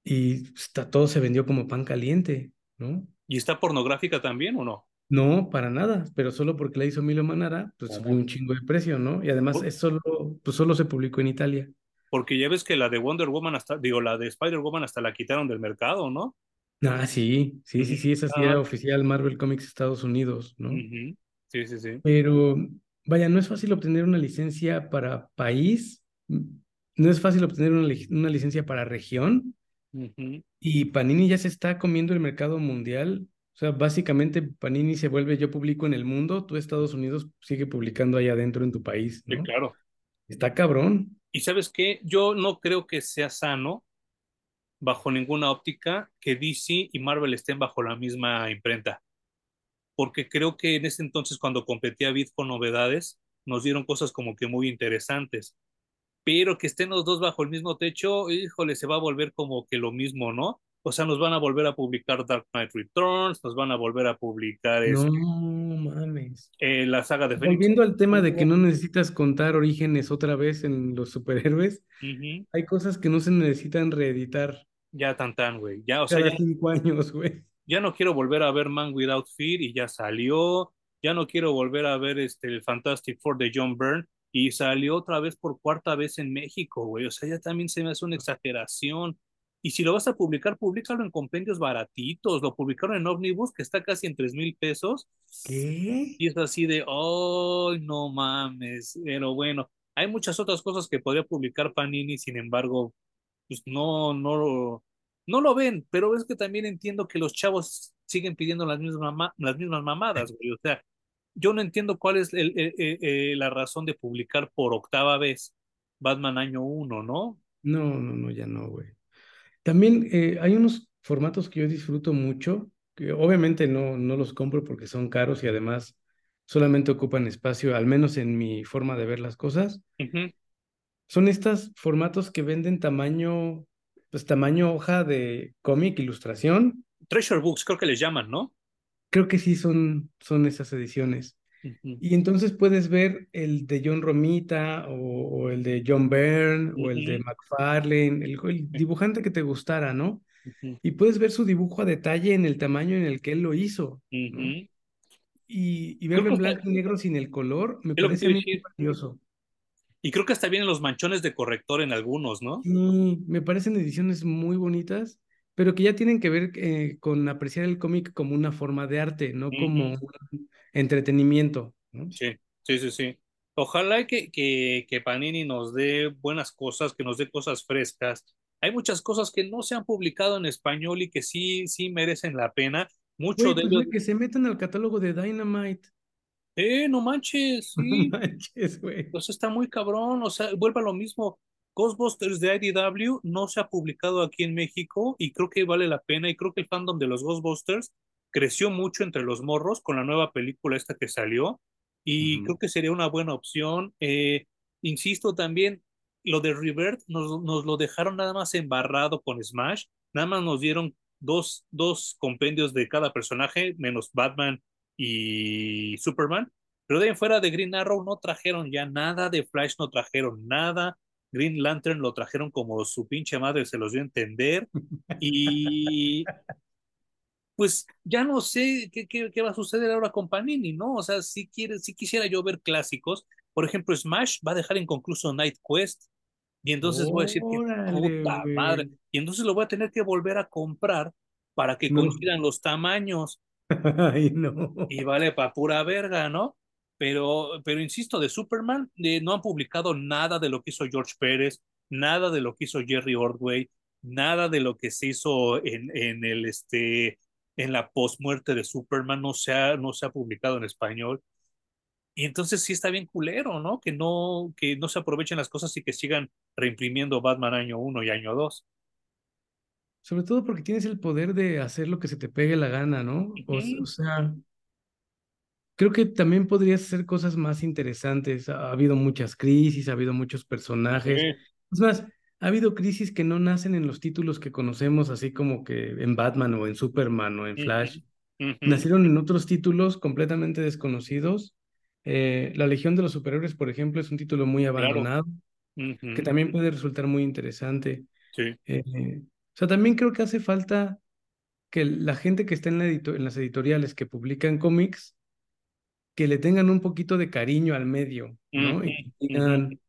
Y está, todo se vendió como pan caliente, ¿no? ¿Y está pornográfica también o no? No, para nada, pero solo porque la hizo Milo Manara, pues Ajá. un chingo de precio, ¿no? Y además es solo, pues solo se publicó en Italia. Porque ya ves que la de Wonder Woman hasta, digo, la de Spider-Woman hasta la quitaron del mercado, ¿no? Ah, sí, sí, sí, sí, esa sí Nada era oficial Marvel Comics Estados Unidos, ¿no? Sí, sí, sí. Pero, vaya, no es fácil obtener una licencia para país, mm, no es fácil obtener una, una licencia para región, y Panini ya se está comiendo el mercado mundial. O sea, básicamente Panini se vuelve yo publico en el mundo, tú Estados Unidos sigue publicando allá adentro en tu país, claro. Está cabrón. Y sabes qué, yo no creo que sea sano, bajo ninguna óptica, que DC y Marvel estén bajo la misma imprenta. Porque creo que en ese entonces, cuando competía Vid con novedades, nos dieron cosas como que muy interesantes. Pero que estén los dos bajo el mismo techo, híjole, se va a volver como que lo mismo, ¿no? O sea, nos van a volver a publicar Dark Knight Returns, nos van a volver a publicar No este, mames. eh, la saga de Fénix Volviendo al tema de que no necesitas contar orígenes otra vez en los superhéroes, Ujú. hay cosas que no se necesitan reeditar Ya tan tan, güey. Ya, o sea, ya cada cinco años, güey. Ya no quiero volver a ver Man Without Fear y ya salió, ya no quiero volver a ver este el Fantastic Four de John Byrne y salió otra vez por cuarta vez en México, güey, o sea, ya también se me hace una exageración. Y si lo vas a publicar, públicalo en compendios baratitos, lo publicaron en Omnibus, que está casi en tres mil pesos, ¿Qué? y es así de, oh, no mames, pero bueno, hay muchas otras cosas que podría publicar Panini, sin embargo, pues no, no, lo- no lo ven, pero es que también entiendo que los chavos siguen pidiendo las mismas, mama- las mismas mamadas, güey. O sea, yo no entiendo cuál es el- el- el- el- la razón de publicar por octava vez Batman año uno, ¿no? No, no, no, ya no, güey. También eh, hay unos formatos que yo disfruto mucho, que obviamente no, no los compro porque son caros y además solamente ocupan espacio, al menos en mi forma de ver las cosas. Son estos formatos que venden tamaño, pues tamaño hoja de cómic, ilustración. Treasure Books, creo que les llaman, ¿no? Creo que sí son, son esas ediciones. Y entonces puedes ver el de John Romita o, o el de John Byrne o el de McFarlane, el, el dibujante que te gustara, ¿no? Y puedes ver su dibujo a detalle en el tamaño en el que él lo hizo. Y, verlo en blanco y negro sin el color me parece muy valioso. Y creo que hasta vienen los manchones de corrector en algunos, ¿no? Sí, me parecen ediciones muy bonitas, pero que ya tienen que ver eh, con apreciar el cómic como una forma de arte, no como Ujú. un entretenimiento, ¿no? Sí, sí, sí, sí. Ojalá que, que, que Panini nos dé buenas cosas, que nos dé cosas frescas. Hay muchas cosas que no se han publicado en español y que sí, sí merecen la pena. Mucho de pues ve que se metan al catálogo de Dynamite. Eh, no manches, No sí, manches, güey. pues está muy cabrón, o sea, vuelve a lo mismo. Ghostbusters de IDW no se ha publicado aquí en México y creo que vale la pena y creo que el fandom de los Ghostbusters creció mucho entre los morros con la nueva película esta que salió y creo que sería una buena opción. Eh, insisto también, lo de Rebirth nos, nos lo dejaron nada más embarrado con Smash, nada más nos dieron dos, dos compendios de cada personaje, menos Batman y Superman, pero de ahí en fuera de Green Arrow no trajeron ya nada, de Flash no trajeron nada, Green Lantern lo trajeron como su pinche madre se los dio a entender, y pues ya no sé qué, qué, qué va a suceder ahora con Panini, ¿no? O sea, si, quiere, si quisiera yo ver clásicos, por ejemplo, Smash va a dejar inconcluso Night Quest, y entonces voy a decir que puta madre, y entonces lo voy a tener que volver a comprar para que No. coincidan los tamaños Ay, no. y vale para pura verga, ¿no? Pero, pero insisto, de Superman no han publicado nada de lo que hizo George Pérez, nada de lo que hizo Jerry Ordway, nada de lo que se hizo en, en el este en la postmuerte de Superman no se ha, no se ha publicado en español. Y entonces sí está bien culero, ¿no? Que no, que no se aprovechen las cosas y que sigan reimprimiendo Batman año 1 y año 2. Sobre todo porque tienes el poder de hacer lo que se te pegue la gana, ¿no? O, o sea, creo que también podrías hacer cosas más interesantes. Ha, habido muchas crisis, ha habido muchos personajes. Es más, ha habido crisis que no nacen en los títulos que conocemos, así como que en Batman o en Superman o en Flash. Nacieron en otros títulos completamente desconocidos. Eh, la Legión de los Superhéroes, por ejemplo, es un título muy abandonado, que también puede resultar muy interesante. Sí. Eh, o sea, también creo que hace falta que la gente que está en, la en las editoriales que publican cómics que le tengan un poquito de cariño al medio, ¿no? y digan,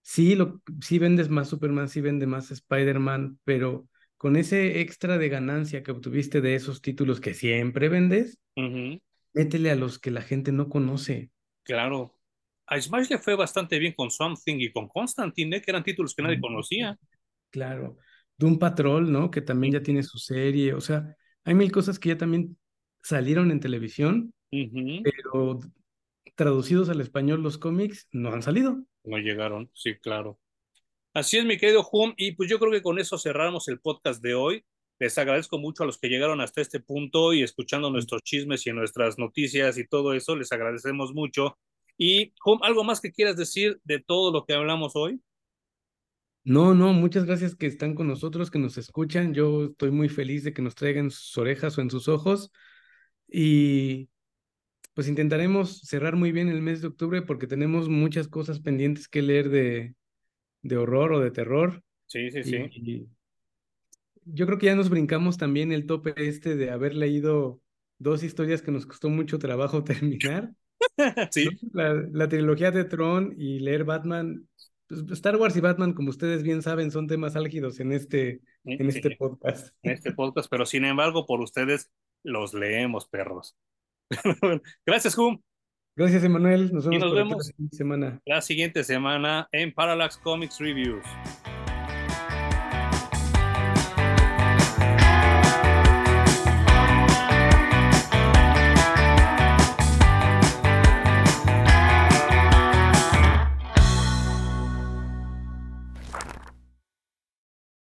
sí, lo, sí vendes más Superman, sí vende más Spider-Man, pero con ese extra de ganancia que obtuviste de esos títulos que siempre vendes, métele a los que la gente no conoce. Claro. A Smash le fue bastante bien con Something y con Constantine, ¿eh? que eran títulos que nadie conocía. Claro. Doom Patrol, ¿no? Que también ya tiene su serie. O sea, hay mil cosas que ya también salieron en televisión pero traducidos al español los cómics no han salido. No llegaron, sí, claro. Así es, mi querido Hum, y pues yo creo que con eso cerramos el podcast de hoy. Les agradezco mucho a los que llegaron hasta este punto y escuchando nuestros chismes y nuestras noticias y todo eso, les agradecemos mucho. Y Hum, ¿algo más que quieras decir de todo lo que hablamos hoy? No, no, muchas gracias que están con nosotros, que nos escuchan. Yo estoy muy feliz de que nos traigan sus orejas o en sus ojos. Y pues intentaremos cerrar muy bien el mes de octubre porque tenemos muchas cosas pendientes que leer de, de horror o de terror. Sí, sí, sí. yo creo que ya nos brincamos también el tope este de haber leído dos historias que nos costó mucho trabajo terminar. sí. La, la, trilogía de Tron y leer Batman. Pues, Star Wars y Batman, como ustedes bien saben, son temas álgidos en este, en este podcast. En este podcast, pero sin embargo, por ustedes los leemos, perros. Gracias, Hum. Gracias, Emanuel. Nos vemos, y nos vemos la semana. La siguiente semana en Parallax Comics Reviews.